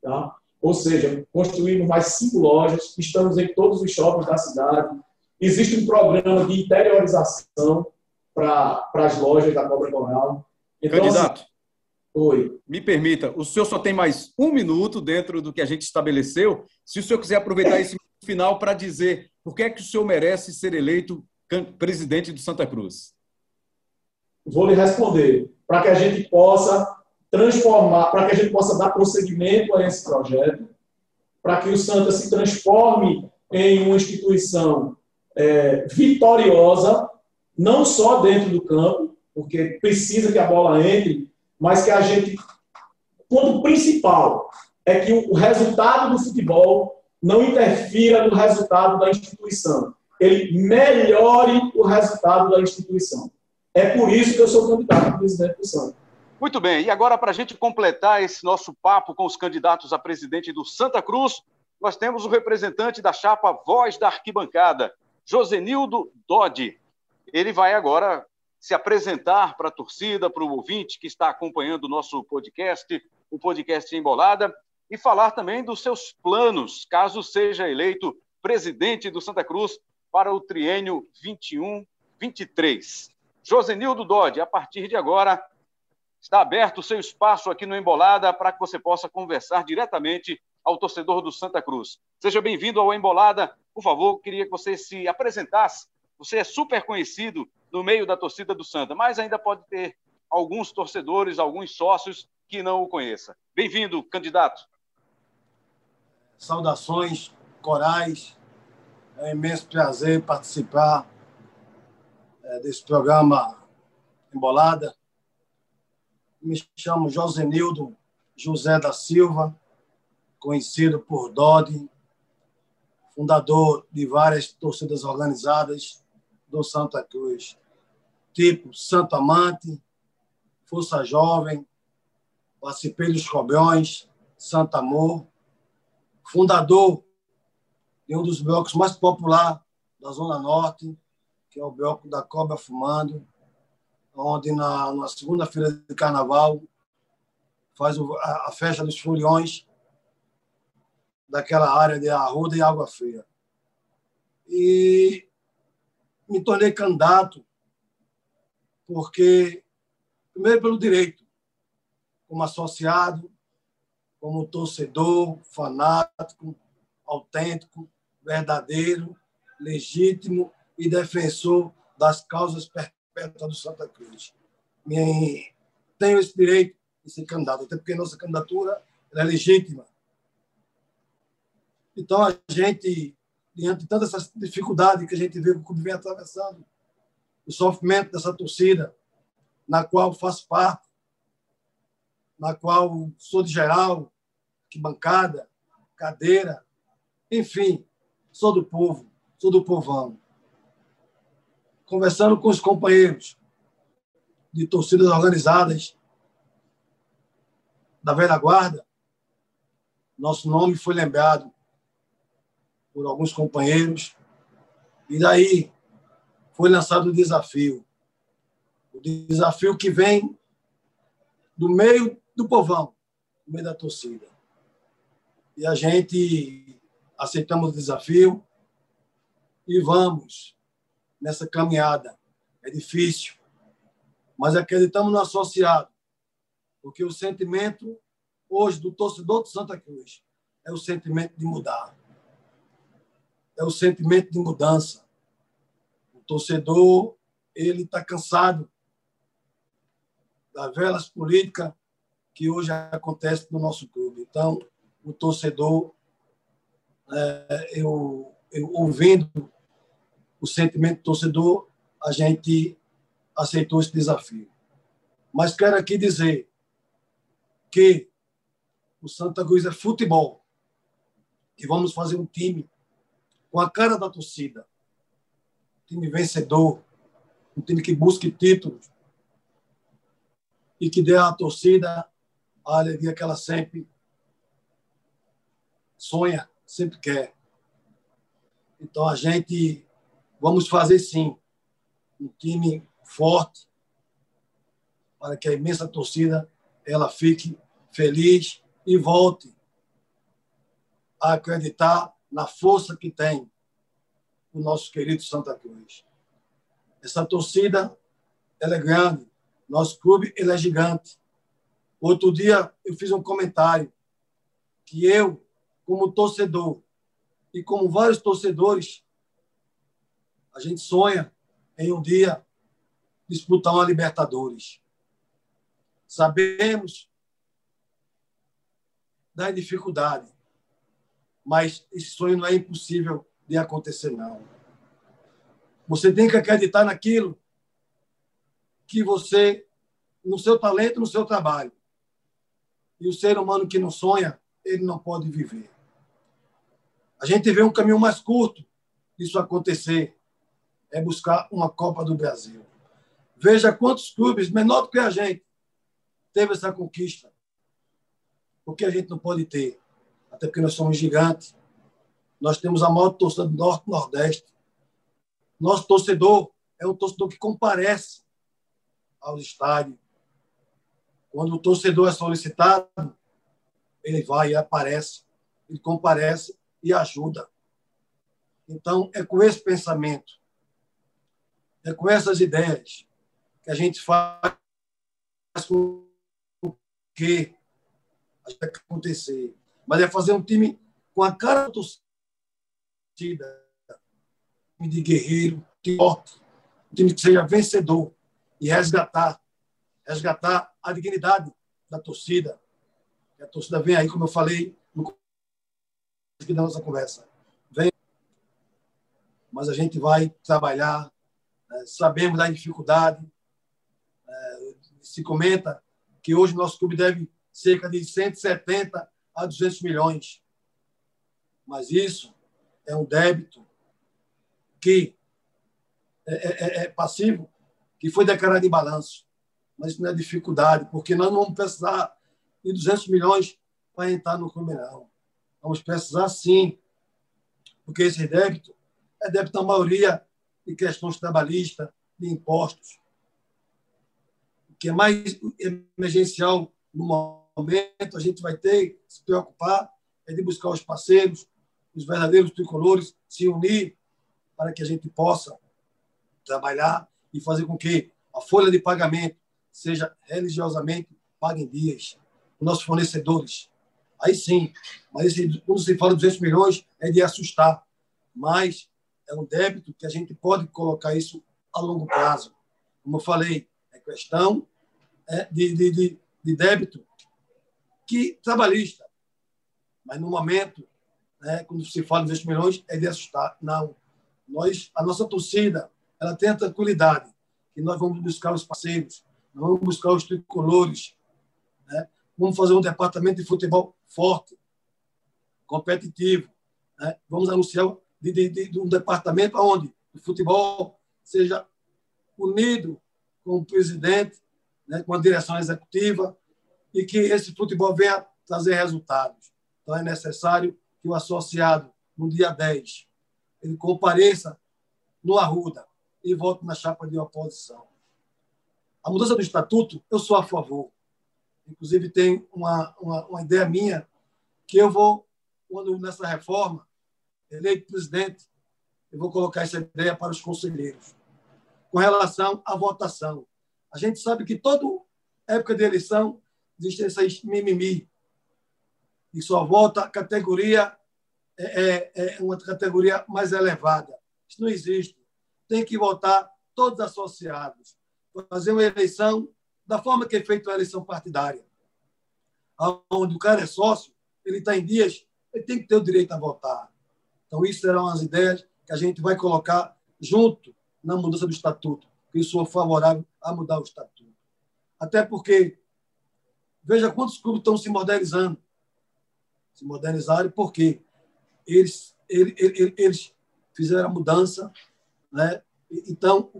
Tá? Ou seja, construímos mais cinco lojas, estamos em todos os shoppings da cidade. Existe um programa de interiorização para as lojas da Cobra Coral. Então, Candidato, assim, oi. me permita, o senhor só tem mais um minuto dentro do que a gente estabeleceu. Se o senhor quiser aproveitar esse final para dizer por que é que o senhor merece ser eleito presidente do Santa Cruz. Vou lhe responder. Para que a gente possa transformar, para que a gente possa dar prosseguimento a esse projeto, para que o Santa se transforme em uma instituição é, vitoriosa, não só dentro do campo, porque precisa que a bola entre, mas que a gente. O ponto principal é que o resultado do futebol não interfira no resultado da instituição. Ele melhore o resultado da instituição. É por isso que eu sou candidato a presidente do Santa. Muito bem, e agora, para a gente completar esse nosso papo com os candidatos a presidente do Santa Cruz, nós temos o representante da chapa Voz da Arquibancada, Josenildo Dodi. Ele vai agora se apresentar para a torcida, para o ouvinte que está acompanhando o nosso podcast, o podcast Embolada, e falar também dos seus planos, caso seja eleito presidente do Santa Cruz para o triênio 21-23. Josenildo Dodi, a partir de agora, Está aberto o seu espaço aqui no Embolada para que você possa conversar diretamente ao torcedor do Santa Cruz. Seja bem-vindo ao Embolada. Por favor, queria que você se apresentasse. Você é super conhecido no meio da torcida do Santa, mas ainda pode ter alguns torcedores, alguns sócios que não o conheçam. Bem-vindo, candidato. Saudações corais. É um imenso prazer participar é, desse programa Embolada me chamo Josenildo José da Silva, conhecido por Dodi, fundador de várias torcidas organizadas do Santa Cruz, tipo Santo Amante, Força Jovem, participei dos Cobrões, Santa Amor, fundador em um dos blocos mais populares da Zona Norte, que é o bloco da Cobra Fumando, onde na, na segunda-feira de carnaval faz a, a, festa dos furiões daquela área de Arruda e Água Fria. E me tornei candidato porque, primeiro, pelo direito, como associado, como torcedor, fanático, autêntico, verdadeiro, legítimo e defensor das causas perpétuas do Santa Cruz. Tenho esse direito de ser candidato, até porque nossa candidatura é legítima. Então, a gente, diante de toda essa dificuldade que a gente vê que o clube vem atravessando, o sofrimento dessa torcida, na qual faço parte, na qual sou de geral, que bancada, cadeira, enfim, sou do povo, sou do povão. Conversando com os companheiros de torcidas organizadas da velha guarda, nosso nome foi lembrado por alguns companheiros, e daí foi lançado o desafio. O desafio que vem do meio do povão, do meio da torcida. E a gente aceitamos o desafio e vamos nessa caminhada. É difícil, mas acreditamos no associado, porque o sentimento hoje do torcedor de Santa Cruz é o sentimento de mudar, é o sentimento de mudança. Torcedor ele está cansado das velas políticas que hoje acontece no nosso clube. Então, o torcedor, é, eu, eu ouvindo o sentimento do torcedor, a gente aceitou esse desafio. Mas quero aqui dizer que o Santa Cruz é futebol e vamos fazer um time com a cara da torcida, time vencedor, um time que busque títulos e que dê à torcida a alegria que ela sempre sonha, sempre quer. Então a gente Vamos fazer sim um time forte para que a imensa torcida ela fique feliz e volte a acreditar na força que tem o nosso querido Santa Cruz. Essa torcida ela é grande, nosso clube ele é gigante. Outro dia eu fiz um comentário que eu, como torcedor e como vários torcedores a gente sonha em um dia disputar uma Libertadores. Sabemos da dificuldade, mas esse sonho não é impossível de acontecer, não. Você tem que acreditar naquilo que você, no seu talento, no seu trabalho. E o ser humano que não sonha, ele não pode viver. A gente vê um caminho mais curto disso acontecer, é buscar uma Copa do Brasil. Veja quantos clubes, menor do que a gente, teve essa conquista. Porque a gente não pode ter. Até porque nós somos gigantes. Nós temos a maior torcida do Norte Nordeste. Nosso torcedor é um torcedor que comparece ao estádio. Quando o torcedor é solicitado, ele vai e aparece, ele comparece e ajuda. Então, é com esse pensamento é com essas ideias que a gente faz com que acontecer. Mas é fazer um time com a cara da torcida, um time de guerreiro, time forte, um time que seja vencedor e resgatar, resgatar a dignidade da torcida. a torcida vem aí, como eu falei no começo da nossa conversa. Vem, mas a gente vai trabalhar é, sabemos da dificuldade. É, se comenta que hoje nosso clube deve cerca de 170 a 200 milhões. Mas isso é um débito que é, é, é passivo, que foi declarado em balanço. Mas isso não é dificuldade, porque nós não vamos precisar de 200 milhões para entrar no clube. Vamos precisar, sim, porque esse débito é débito, na maioria, de questões trabalhistas, de impostos. O que é mais emergencial no momento, a gente vai ter que se preocupar é de buscar os parceiros, os verdadeiros tricolores, se unir para que a gente possa trabalhar e fazer com que a folha de pagamento seja religiosamente paga em dias. Os nossos fornecedores. Aí sim, mas esse, quando se fala de 200 milhões, é de assustar. Mas é um débito que a gente pode colocar isso a longo prazo. Como eu falei, é questão é, de, de, de, de débito que trabalhista. Mas no momento, né, quando se fala de 20 milhões, é de assustar. Não. Nós, a nossa torcida, ela tem a tranquilidade que nós vamos buscar os parceiros, nós vamos buscar os tricolores, né? vamos fazer um departamento de futebol forte, competitivo. Né? Vamos anunciar de, de, de, de um departamento onde o futebol seja unido com o presidente, né? com a direção executiva, e que esse futebol venha trazer resultados. Então, é necessário que o associado, no dia 10, ele compareça no Arruda e vote na chapa de oposição. A mudança do estatuto, eu sou a favor. Inclusive, tem uma, uma, uma ideia minha que eu vou, quando nessa reforma, eleito presidente, eu vou colocar essa ideia para os conselheiros. Com relação à votação, a gente sabe que toda época de eleição existe essas mimimi, e só vota a categoria é, é, é uma categoria mais elevada. Isso não existe. Tem que votar todos associados. Fazer uma eleição da forma que é feita a eleição partidária. Onde o cara é sócio, ele está em dias, ele tem que ter o direito a votar. Então, isso serão as ideias que a gente vai colocar junto na mudança do estatuto, eu sou favorável a mudar o estatuto. Até porque, veja quantos clubes estão se modernizando se modernizaram, porque eles, eles, eles fizeram a mudança. Né? Então,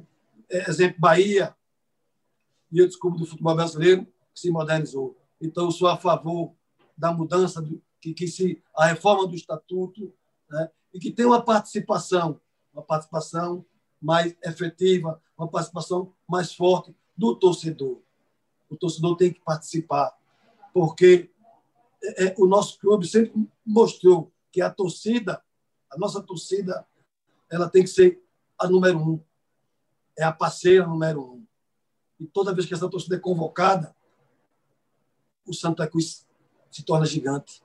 é, exemplo, Bahia e outros clubes do futebol brasileiro que se modernizou. Então, eu sou a favor da mudança, do, que, que se, a reforma do estatuto, né? e que tenha uma participação, uma participação mais efetiva, uma participação mais forte do torcedor. O torcedor tem que participar, porque é, é, o nosso clube sempre mostrou que a torcida, a nossa torcida, ela tem que ser a número um, é a parceira número um. E toda vez que essa torcida é convocada, o Santa Cruz se torna gigante.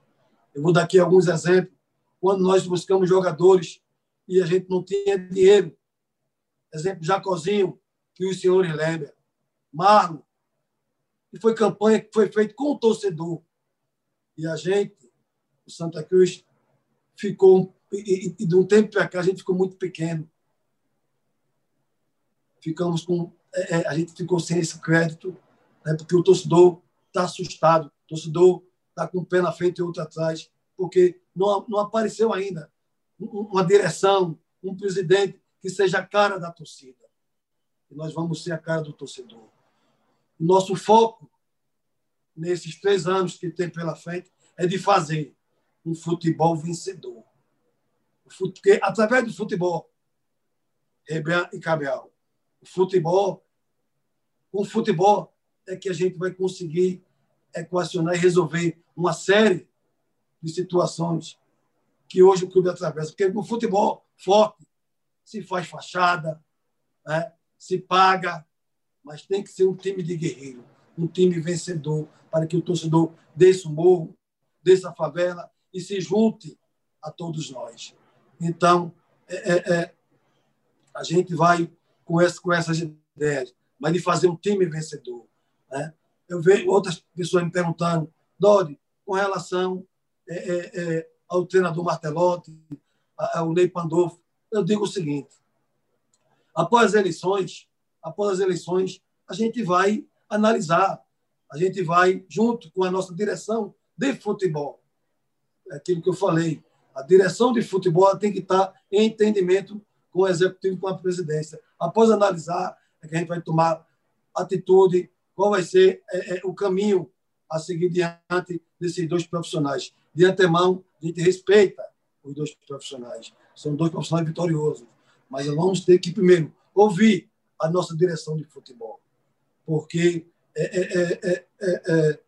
Eu vou dar aqui alguns exemplos. Quando nós buscamos jogadores e a gente não tinha dinheiro, exemplo, Jacozinho, que os senhores lembram, Marlon, e foi campanha que foi feita com o torcedor. E a gente, o Santa Cruz, ficou. E, e, de um tempo para cá, a gente ficou muito pequeno. Ficamos com. É, é, a gente ficou sem esse crédito, né, porque o torcedor está assustado, o torcedor está com um pé na frente e outro atrás, porque não, não apareceu ainda uma direção, um presidente que seja a cara da torcida. E nós vamos ser a cara do torcedor. Nosso foco nesses três anos que tem pela frente, é de fazer um futebol vencedor. Porque, através do futebol, Rebran e Cabral, o futebol, o futebol é que a gente vai conseguir equacionar e resolver uma série de situações que hoje o clube atravessa. Porque no futebol forte se faz fachada, né? se paga, mas tem que ser um time de guerreiro um time vencedor, para que o torcedor desça o morro, desça a favela e se junte a todos nós. Então, é, é, é, a gente vai com, essa, com essas ideias, mas de fazer um time vencedor. Né? Eu vejo outras pessoas me perguntando, Dodi, com relação é, é, é, ao treinador Martelotti, ao Ney Pandolfo, eu digo o seguinte: após as eleições, após as eleições, a gente vai analisar. A gente vai, junto com a nossa direção de futebol, é aquilo que eu falei, a direção de futebol tem que estar em entendimento com o executivo, com a presidência. Após analisar, é que a gente vai tomar atitude, qual vai ser é, é, o caminho a seguir diante desses dois profissionais. De antemão, a gente respeita os dois profissionais. São dois profissionais vitoriosos. Mas vamos ter que, primeiro, ouvir a nossa direção de futebol. Porque é, é, é,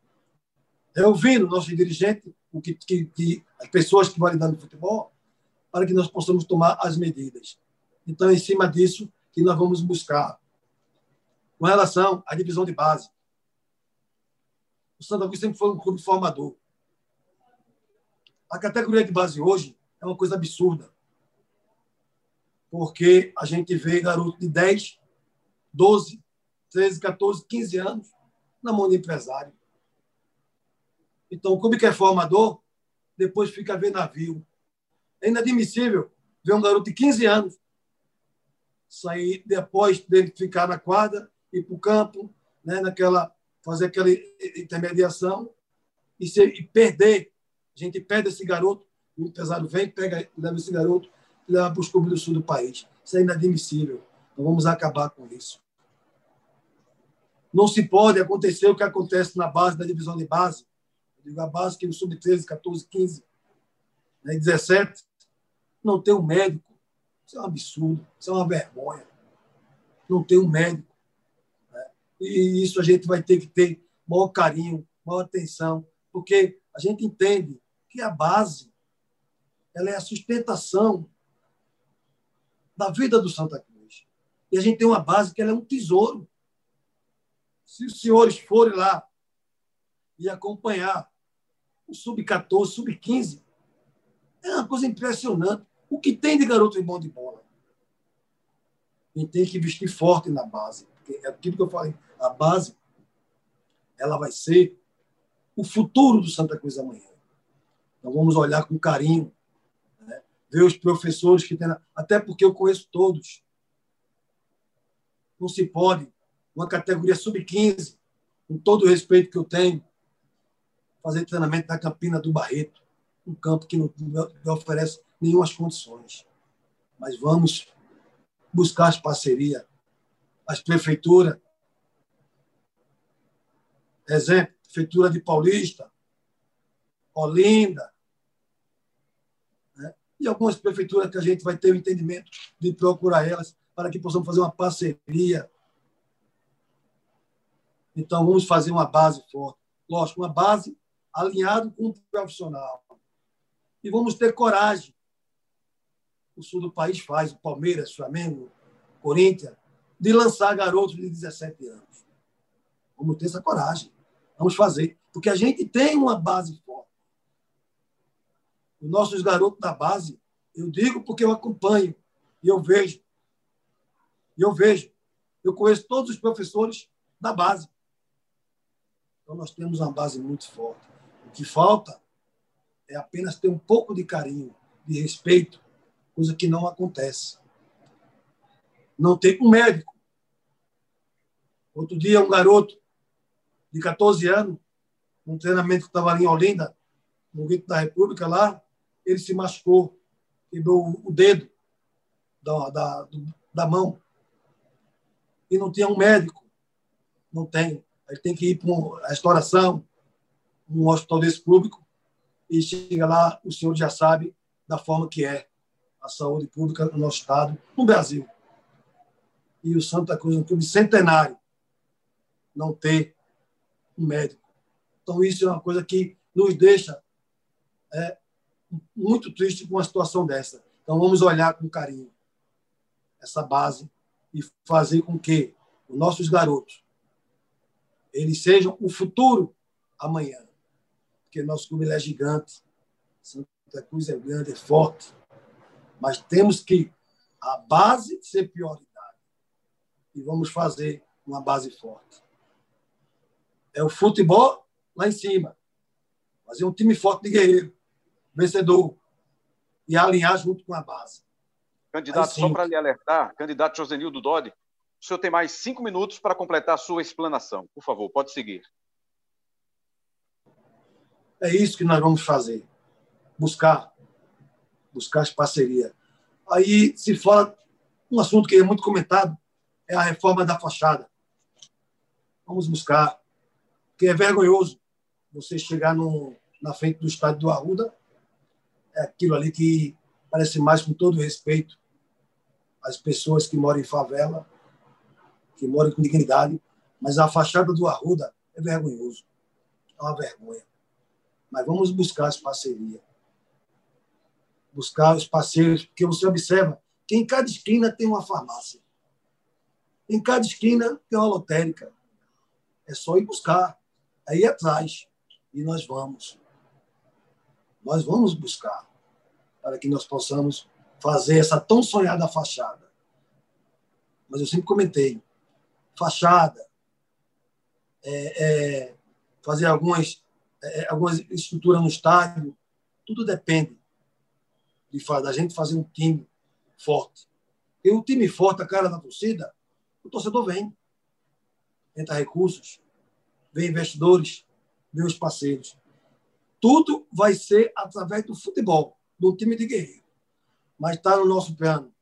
é ouvindo o nosso dirigente, o que, que, que, as pessoas que vão lidar no futebol, para que nós possamos tomar as medidas. Então, em cima disso, que nós vamos buscar. Com relação à divisão de base, o Santa Cruz sempre foi um clube formador. A categoria de base hoje é uma coisa absurda. Porque a gente vê garoto de 10, 12, 13, 14, 15 anos na mão de empresário. Então, o que é formador, depois fica a ver navio. É inadmissível ver um garoto de 15 anos sair depois dele ficar na quadra, ir para o campo, né, naquela, fazer aquela intermediação e, se, e perder. A gente perde esse garoto, o empresário vem, pega, leva esse garoto e leva para os clubes do sul do país. Isso é inadmissível. Não vamos acabar com isso. Não se pode acontecer o que acontece na base da divisão de base. A base que no sub-13, 14, 15, né, 17, não tem um médico. Isso é um absurdo, isso é uma vergonha. Não tem um médico. Né? E isso a gente vai ter que ter maior carinho, maior atenção, porque a gente entende que a base ela é a sustentação da vida do Santa Cruz. E a gente tem uma base que ela é um tesouro. Se os senhores forem lá e acompanhar o sub-14, sub-15, é uma coisa impressionante. O que tem de garoto bom de bola? Gente tem que vestir forte na base. Porque é aquilo que eu falei. A base ela vai ser o futuro do Santa Cruz amanhã. Então vamos olhar com carinho, né? ver os professores que tem, até porque eu conheço todos. Não se pode uma categoria sub-15, com todo o respeito que eu tenho, fazer treinamento na Campina do Barreto, um campo que não, oferece nenhumas condições. Mas vamos buscar as parcerias, as prefeituras. Exemplo, Prefeitura de Paulista, Olinda, né? e algumas prefeituras que a gente vai ter o entendimento de procurar elas para que possamos fazer uma parceria então, vamos fazer uma base forte. Lógico, uma base alinhada com o profissional. E vamos ter coragem. O sul do país faz, Palmeiras, Flamengo, Corinthians, de lançar garotos de 17 anos. Vamos ter essa coragem. Vamos fazer. Porque a gente tem uma base forte. Os nossos garotos da base, eu digo porque eu acompanho e eu vejo. E eu vejo. Eu conheço todos os professores da base. Então, nós temos uma base muito forte. O que falta é apenas ter um pouco de carinho, de respeito, coisa que não acontece. Não tem um médico. Outro dia, um garoto de 14 anos, um treinamento que estava ali em Olinda, no Grito da República, lá, ele se machucou, quebrou o dedo da, da, da mão. E não tinha um médico. Não tem ele tem que ir para uma restauração, um hospital desse público, e chega lá, o senhor já sabe da forma que é a saúde pública no nosso estado, no Brasil. E o Santa Cruz é um clube centenário não ter um médico. Então, isso é uma coisa que nos deixa é, muito triste com uma situação dessa. Então, vamos olhar com carinho essa base e fazer com que os nossos garotos eles sejam o futuro amanhã. Porque nosso clube é gigante, Santa Cruz é grande, é forte, mas temos que a base ser prioridade. E vamos fazer uma base forte. É o futebol lá em cima. Fazer um time forte de guerreiro, vencedor. E alinhar junto com a base. Candidato, só para lhe alertar, candidato Josenildo Dodi, o senhor tem mais cinco minutos para completar a sua explanação. Por favor, pode seguir. É isso que nós vamos fazer. Buscar. Buscar as parcerias. Aí se fala um assunto que é muito comentado, é a reforma da fachada. Vamos buscar. Porque é vergonhoso você chegar no, na frente do estádio do Arruda, é aquilo ali que parece mais com todo respeito às pessoas que moram em favela, que moram com dignidade, mas a fachada do Arruda é vergonhoso. É uma vergonha. Mas vamos buscar as parcerias. Buscar os parceiros, porque você observa que em cada esquina tem uma farmácia. Em cada esquina tem uma lotérica. É só ir buscar. Aí atrás. E nós vamos. Nós vamos buscar para que nós possamos fazer essa tão sonhada fachada. Mas eu sempre comentei, fachada, é, é, fazer algumas, é, algumas estruturas no estádio, tudo depende de, da gente fazer um time forte. E um time forte, a cara da torcida, o torcedor vem. Entra recursos, vem investidores, vem os parceiros. Tudo vai ser através do futebol, do time de guerreiro. Mas está no nosso plano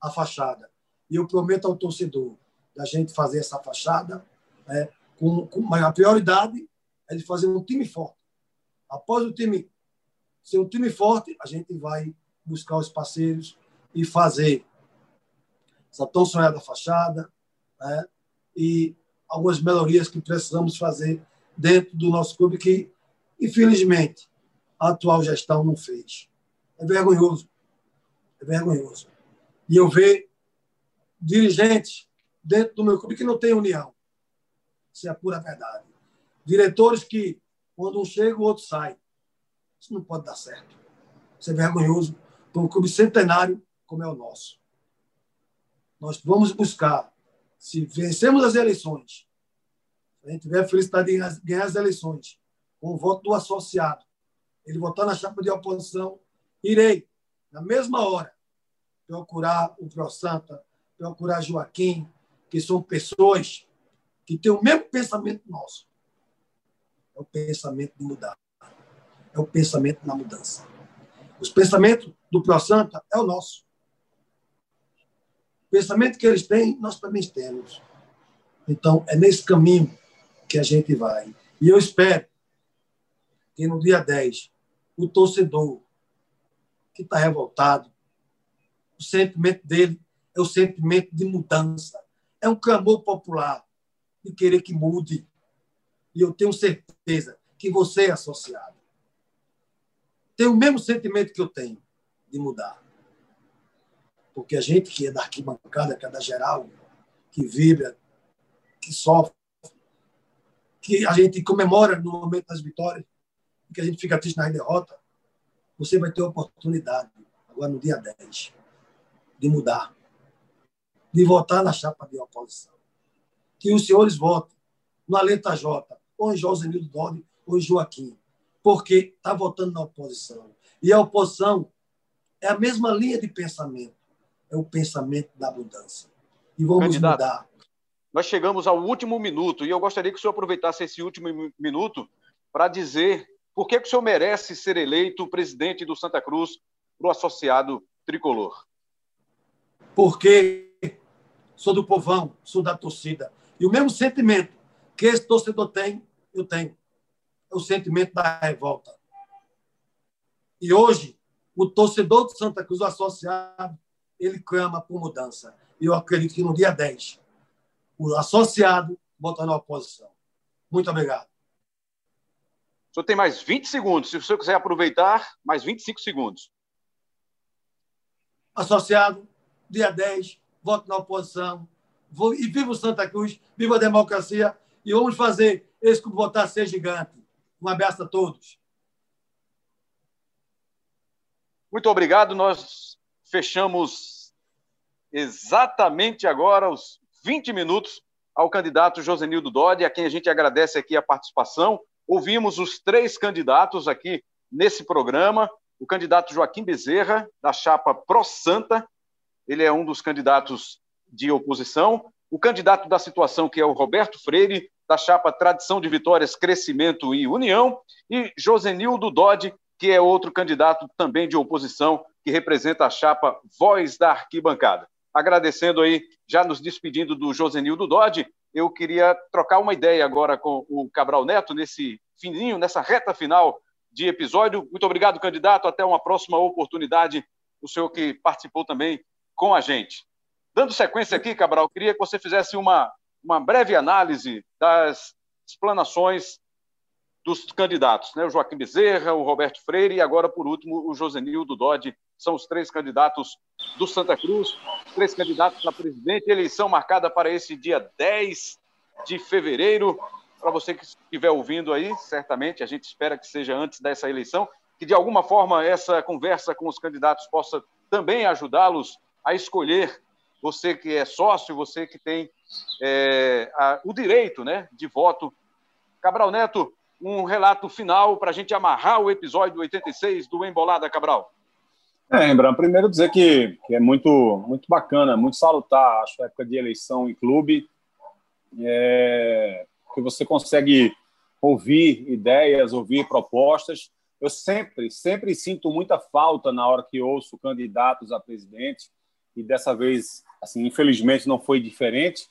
a fachada. E eu prometo ao torcedor da gente fazer essa fachada né, com, com mas a prioridade é de fazer um time forte. Após o time ser um time forte, a gente vai buscar os parceiros e fazer essa tão sonhada fachada né, e algumas melhorias que precisamos fazer dentro do nosso clube que, infelizmente, a atual gestão não fez. É vergonhoso. É vergonhoso. E eu vejo dirigentes dentro do meu clube que não tem união. Isso é a pura verdade. Diretores que, quando um chega, o outro sai. Isso não pode dar certo. Isso é vergonhoso para um clube centenário como é o nosso. Nós vamos buscar, se vencemos as eleições, a gente tiver a felicidade de ganhar as eleições com o voto do associado, ele votar na chapa de oposição, irei, na mesma hora, procurar o Pro Santa, procurar Joaquim, que são pessoas que têm o mesmo pensamento nosso. É o pensamento de mudar. É o pensamento na mudança. Os pensamentos do Pro Santa é o nosso. O pensamento que eles têm, nós também temos. Então, é nesse caminho que a gente vai. E eu espero que no dia 10, o torcedor que está revoltado, o sentimento dele é o sentimento de mudança. É um clamor popular de querer que mude. E eu tenho certeza que você é associado. Tem o mesmo sentimento que eu tenho de mudar. Porque a gente que é da arquibancada, que é da geral, que vibra, que sofre, que a gente comemora no momento das vitórias, que a gente fica triste na derrota, você vai ter a oportunidade, agora no dia 10, de mudar, de votar na chapa de oposição. Que os senhores votem no Alenta J, ou em José Nildo Dodi, ou em Joaquim, porque está votando na oposição. E a oposição é a mesma linha de pensamento, é o pensamento da mudança. E vamos Candidato, mudar. Nós chegamos ao último minuto e eu gostaria que o senhor aproveitasse esse último minuto para dizer por que, que o senhor merece ser eleito presidente do Santa Cruz para o associado tricolor. Porque sou do povão, sou da torcida. E o mesmo sentimento que esse torcedor tem, eu tenho. É o sentimento da revolta. E hoje, o torcedor do Santa Cruz, o associado, ele clama por mudança. E eu acredito que no dia 10, o associado bota na oposição. Muito obrigado. O senhor tem mais 20 segundos. Se o senhor quiser aproveitar, mais 25 segundos. Associado, dia 10, voto na oposição. E viva o Santa Cruz, viva a democracia. E vamos fazer esse que votar ser gigante. Um abraço a todos. Muito obrigado. Nós fechamos exatamente agora os 20 minutos ao candidato Josenildo Dodi, a quem a gente agradece aqui a participação. Ouvimos os três candidatos aqui nesse programa. O candidato Joaquim Bezerra, da chapa Pro Santa, ele é um dos candidatos de oposição. O candidato da situação, que é o Roberto Freire, da chapa Tradição de Vitórias, Crescimento e União. E Josenildo Dodi, que é outro candidato também de oposição, que representa a chapa Voz da Arquibancada. Agradecendo aí, já nos despedindo do Josenildo Dodi, eu queria trocar uma ideia agora com o Cabral Neto nesse fininho, nessa reta final de episódio. Muito obrigado, candidato. Até uma próxima oportunidade o senhor que participou também com a gente. Dando sequência aqui, Cabral, queria que você fizesse uma, uma breve análise das explanações dos candidatos, né? O Joaquim Bezerra, o Roberto Freire e agora, por último, o Josenildo Dodge. São os três candidatos do Santa Cruz, três candidatos a presidente. Eleição marcada para esse dia 10 de fevereiro. Para você que estiver ouvindo aí, certamente, a gente espera que seja antes dessa eleição, que de alguma forma essa conversa com os candidatos possa também ajudá-los a escolher você que é sócio, você que tem é, a, o direito né, de voto. Cabral Neto, um relato final para a gente amarrar o episódio 86 do Embolada, Cabral. É, Rembrandt, primeiro dizer que, que é muito, muito bacana, muito salutar, acho, a época de eleição em clube, é, que você consegue ouvir ideias, ouvir propostas. Eu sempre, sempre sinto muita falta na hora que ouço candidatos a presidente, e dessa vez, assim, infelizmente não foi diferente.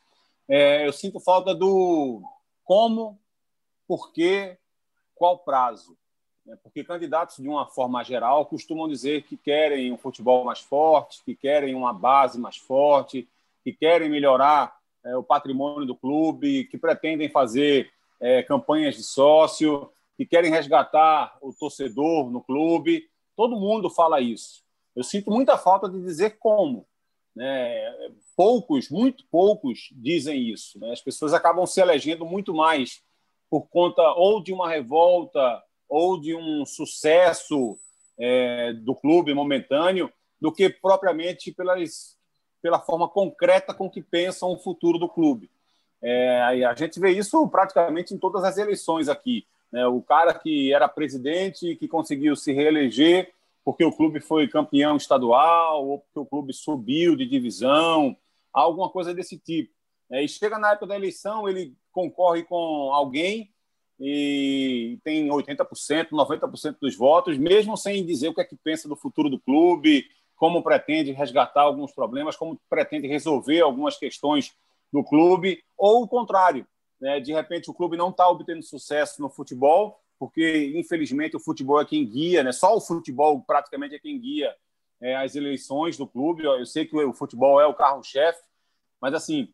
É, eu sinto falta do como, por quê, qual prazo. Né? Porque candidatos, de uma forma geral, costumam dizer que querem um futebol mais forte, que querem uma base mais forte, que querem melhorar é, o patrimônio do clube, que pretendem fazer é, campanhas de sócio, que querem resgatar o torcedor no clube. Todo mundo fala isso. Eu sinto muita falta de dizer como. Né? Poucos, muito poucos dizem isso. Né? As pessoas acabam se elegendo muito mais por conta ou de uma revolta ou de um sucesso é, do clube momentâneo do que propriamente pelas, pela forma concreta com que pensam o futuro do clube. É, a gente vê isso praticamente em todas as eleições aqui. Né? O cara que era presidente, que conseguiu se reeleger porque o clube foi campeão estadual ou porque o clube subiu de divisão, alguma coisa desse tipo. É, e chega na época da eleição, ele concorre com alguém e tem 80%, 90% dos votos, mesmo sem dizer o que é que pensa do futuro do clube, como pretende resgatar alguns problemas, como pretende resolver algumas questões do clube, ou o contrário. Né? De repente, o clube não está obtendo sucesso no futebol, porque, infelizmente, o futebol é quem guia, né? só o futebol praticamente é quem guia é, as eleições do clube. Eu sei que o futebol é o carro-chefe, mas, assim,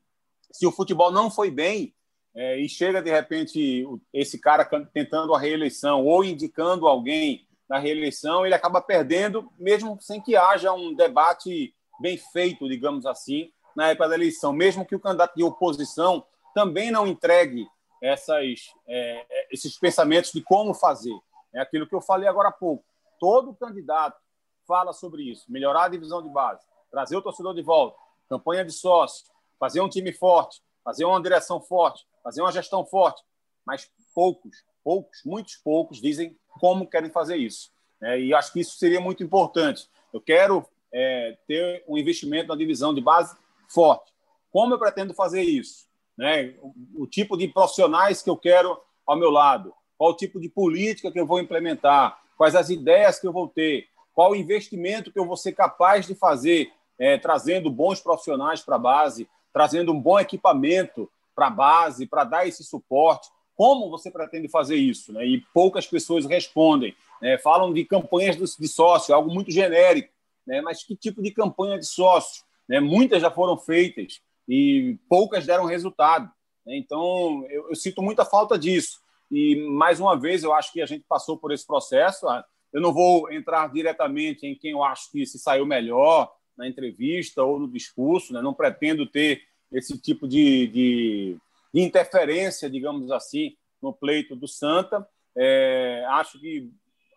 se o futebol não foi bem, é, e chega de repente esse cara tentando a reeleição ou indicando alguém na reeleição, ele acaba perdendo, mesmo sem que haja um debate bem feito, digamos assim, na época da eleição, mesmo que o candidato de oposição também não entregue essas, é, esses pensamentos de como fazer. É aquilo que eu falei agora há pouco. Todo candidato fala sobre isso: melhorar a divisão de base, trazer o torcedor de volta, campanha de sócio, fazer um time forte, fazer uma direção forte, fazer uma gestão forte, mas poucos, poucos, muitos poucos dizem como querem fazer isso. É, e acho que isso seria muito importante. Eu quero é, ter um investimento na divisão de base forte. Como eu pretendo fazer isso? Né? O, tipo de profissionais que eu quero ao meu lado, qual o tipo de política que eu vou implementar, quais as ideias que eu vou ter, qual o investimento que eu vou ser capaz de fazer, é, trazendo bons profissionais para a base, trazendo um bom equipamento, para a base, para dar esse suporte. Como você pretende fazer isso? Né? E poucas pessoas respondem. Né? Falam de campanhas de sócio, algo muito genérico. Né? Mas que tipo de campanha de sócio? Né? Muitas já foram feitas e poucas deram resultado. Né? Então, eu, eu sinto muita falta disso. E, mais uma vez, eu acho que a gente passou por esse processo. Ah, eu não vou entrar diretamente em quem eu acho que se saiu melhor na entrevista ou no discurso, né? não pretendo ter esse tipo de, de, interferência, digamos assim, no pleito do Santa. É, acho que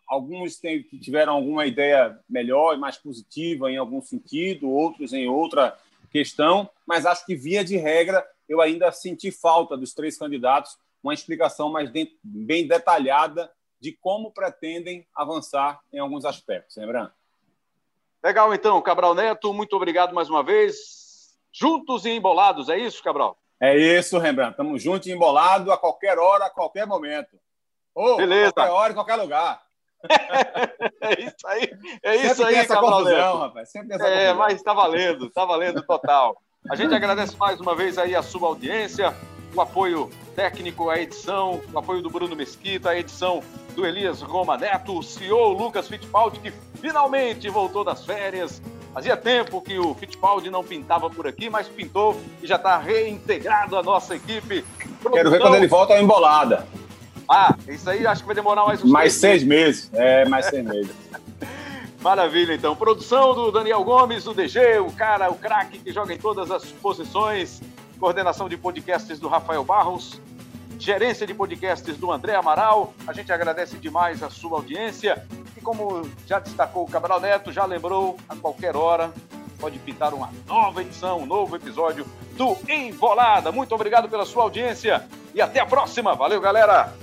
alguns tem, tiveram alguma ideia melhor e mais positiva em algum sentido, outros em outra questão, mas acho que, via de regra, eu ainda senti falta dos três candidatos uma explicação mais bem detalhada de como pretendem avançar em alguns aspectos. Lembrando. Legal, então, Cabral Neto, muito obrigado mais uma vez. Juntos e embolados, é isso, Cabral? É isso, Rembrandt. Estamos juntos e embolados a qualquer hora, a qualquer momento. Oh, Beleza. qualquer hora, em qualquer lugar. é isso aí, é isso Sempre aí, Cabral confusão, rapaz. Sempre essa é, confusão. mas está valendo, está valendo total. A gente agradece mais uma vez aí a sua audiência, o apoio técnico, a edição, o apoio do Bruno Mesquita, a edição do Elias Roma Neto, o CEO Lucas Fittipaldi, que finalmente voltou das férias. Fazia tempo que o Fittipaldi não pintava por aqui, mas pintou e já está reintegrado à nossa equipe. Produção... Quero ver quando ele volta a embolada. Ah, isso aí acho que vai demorar mais uns Mais seis meses. meses. É, mais seis meses. Maravilha, então. Produção do Daniel Gomes, do DG, o cara, o craque que joga em todas as posições. Coordenação de podcasts do Rafael Barros gerência de podcasts do André Amaral. A gente agradece demais a sua audiência e como já destacou o Cabral Neto, já lembrou, a qualquer hora pode pintar uma nova edição, um novo episódio do Embolada. Muito obrigado pela sua audiência e até a próxima. Valeu, galera!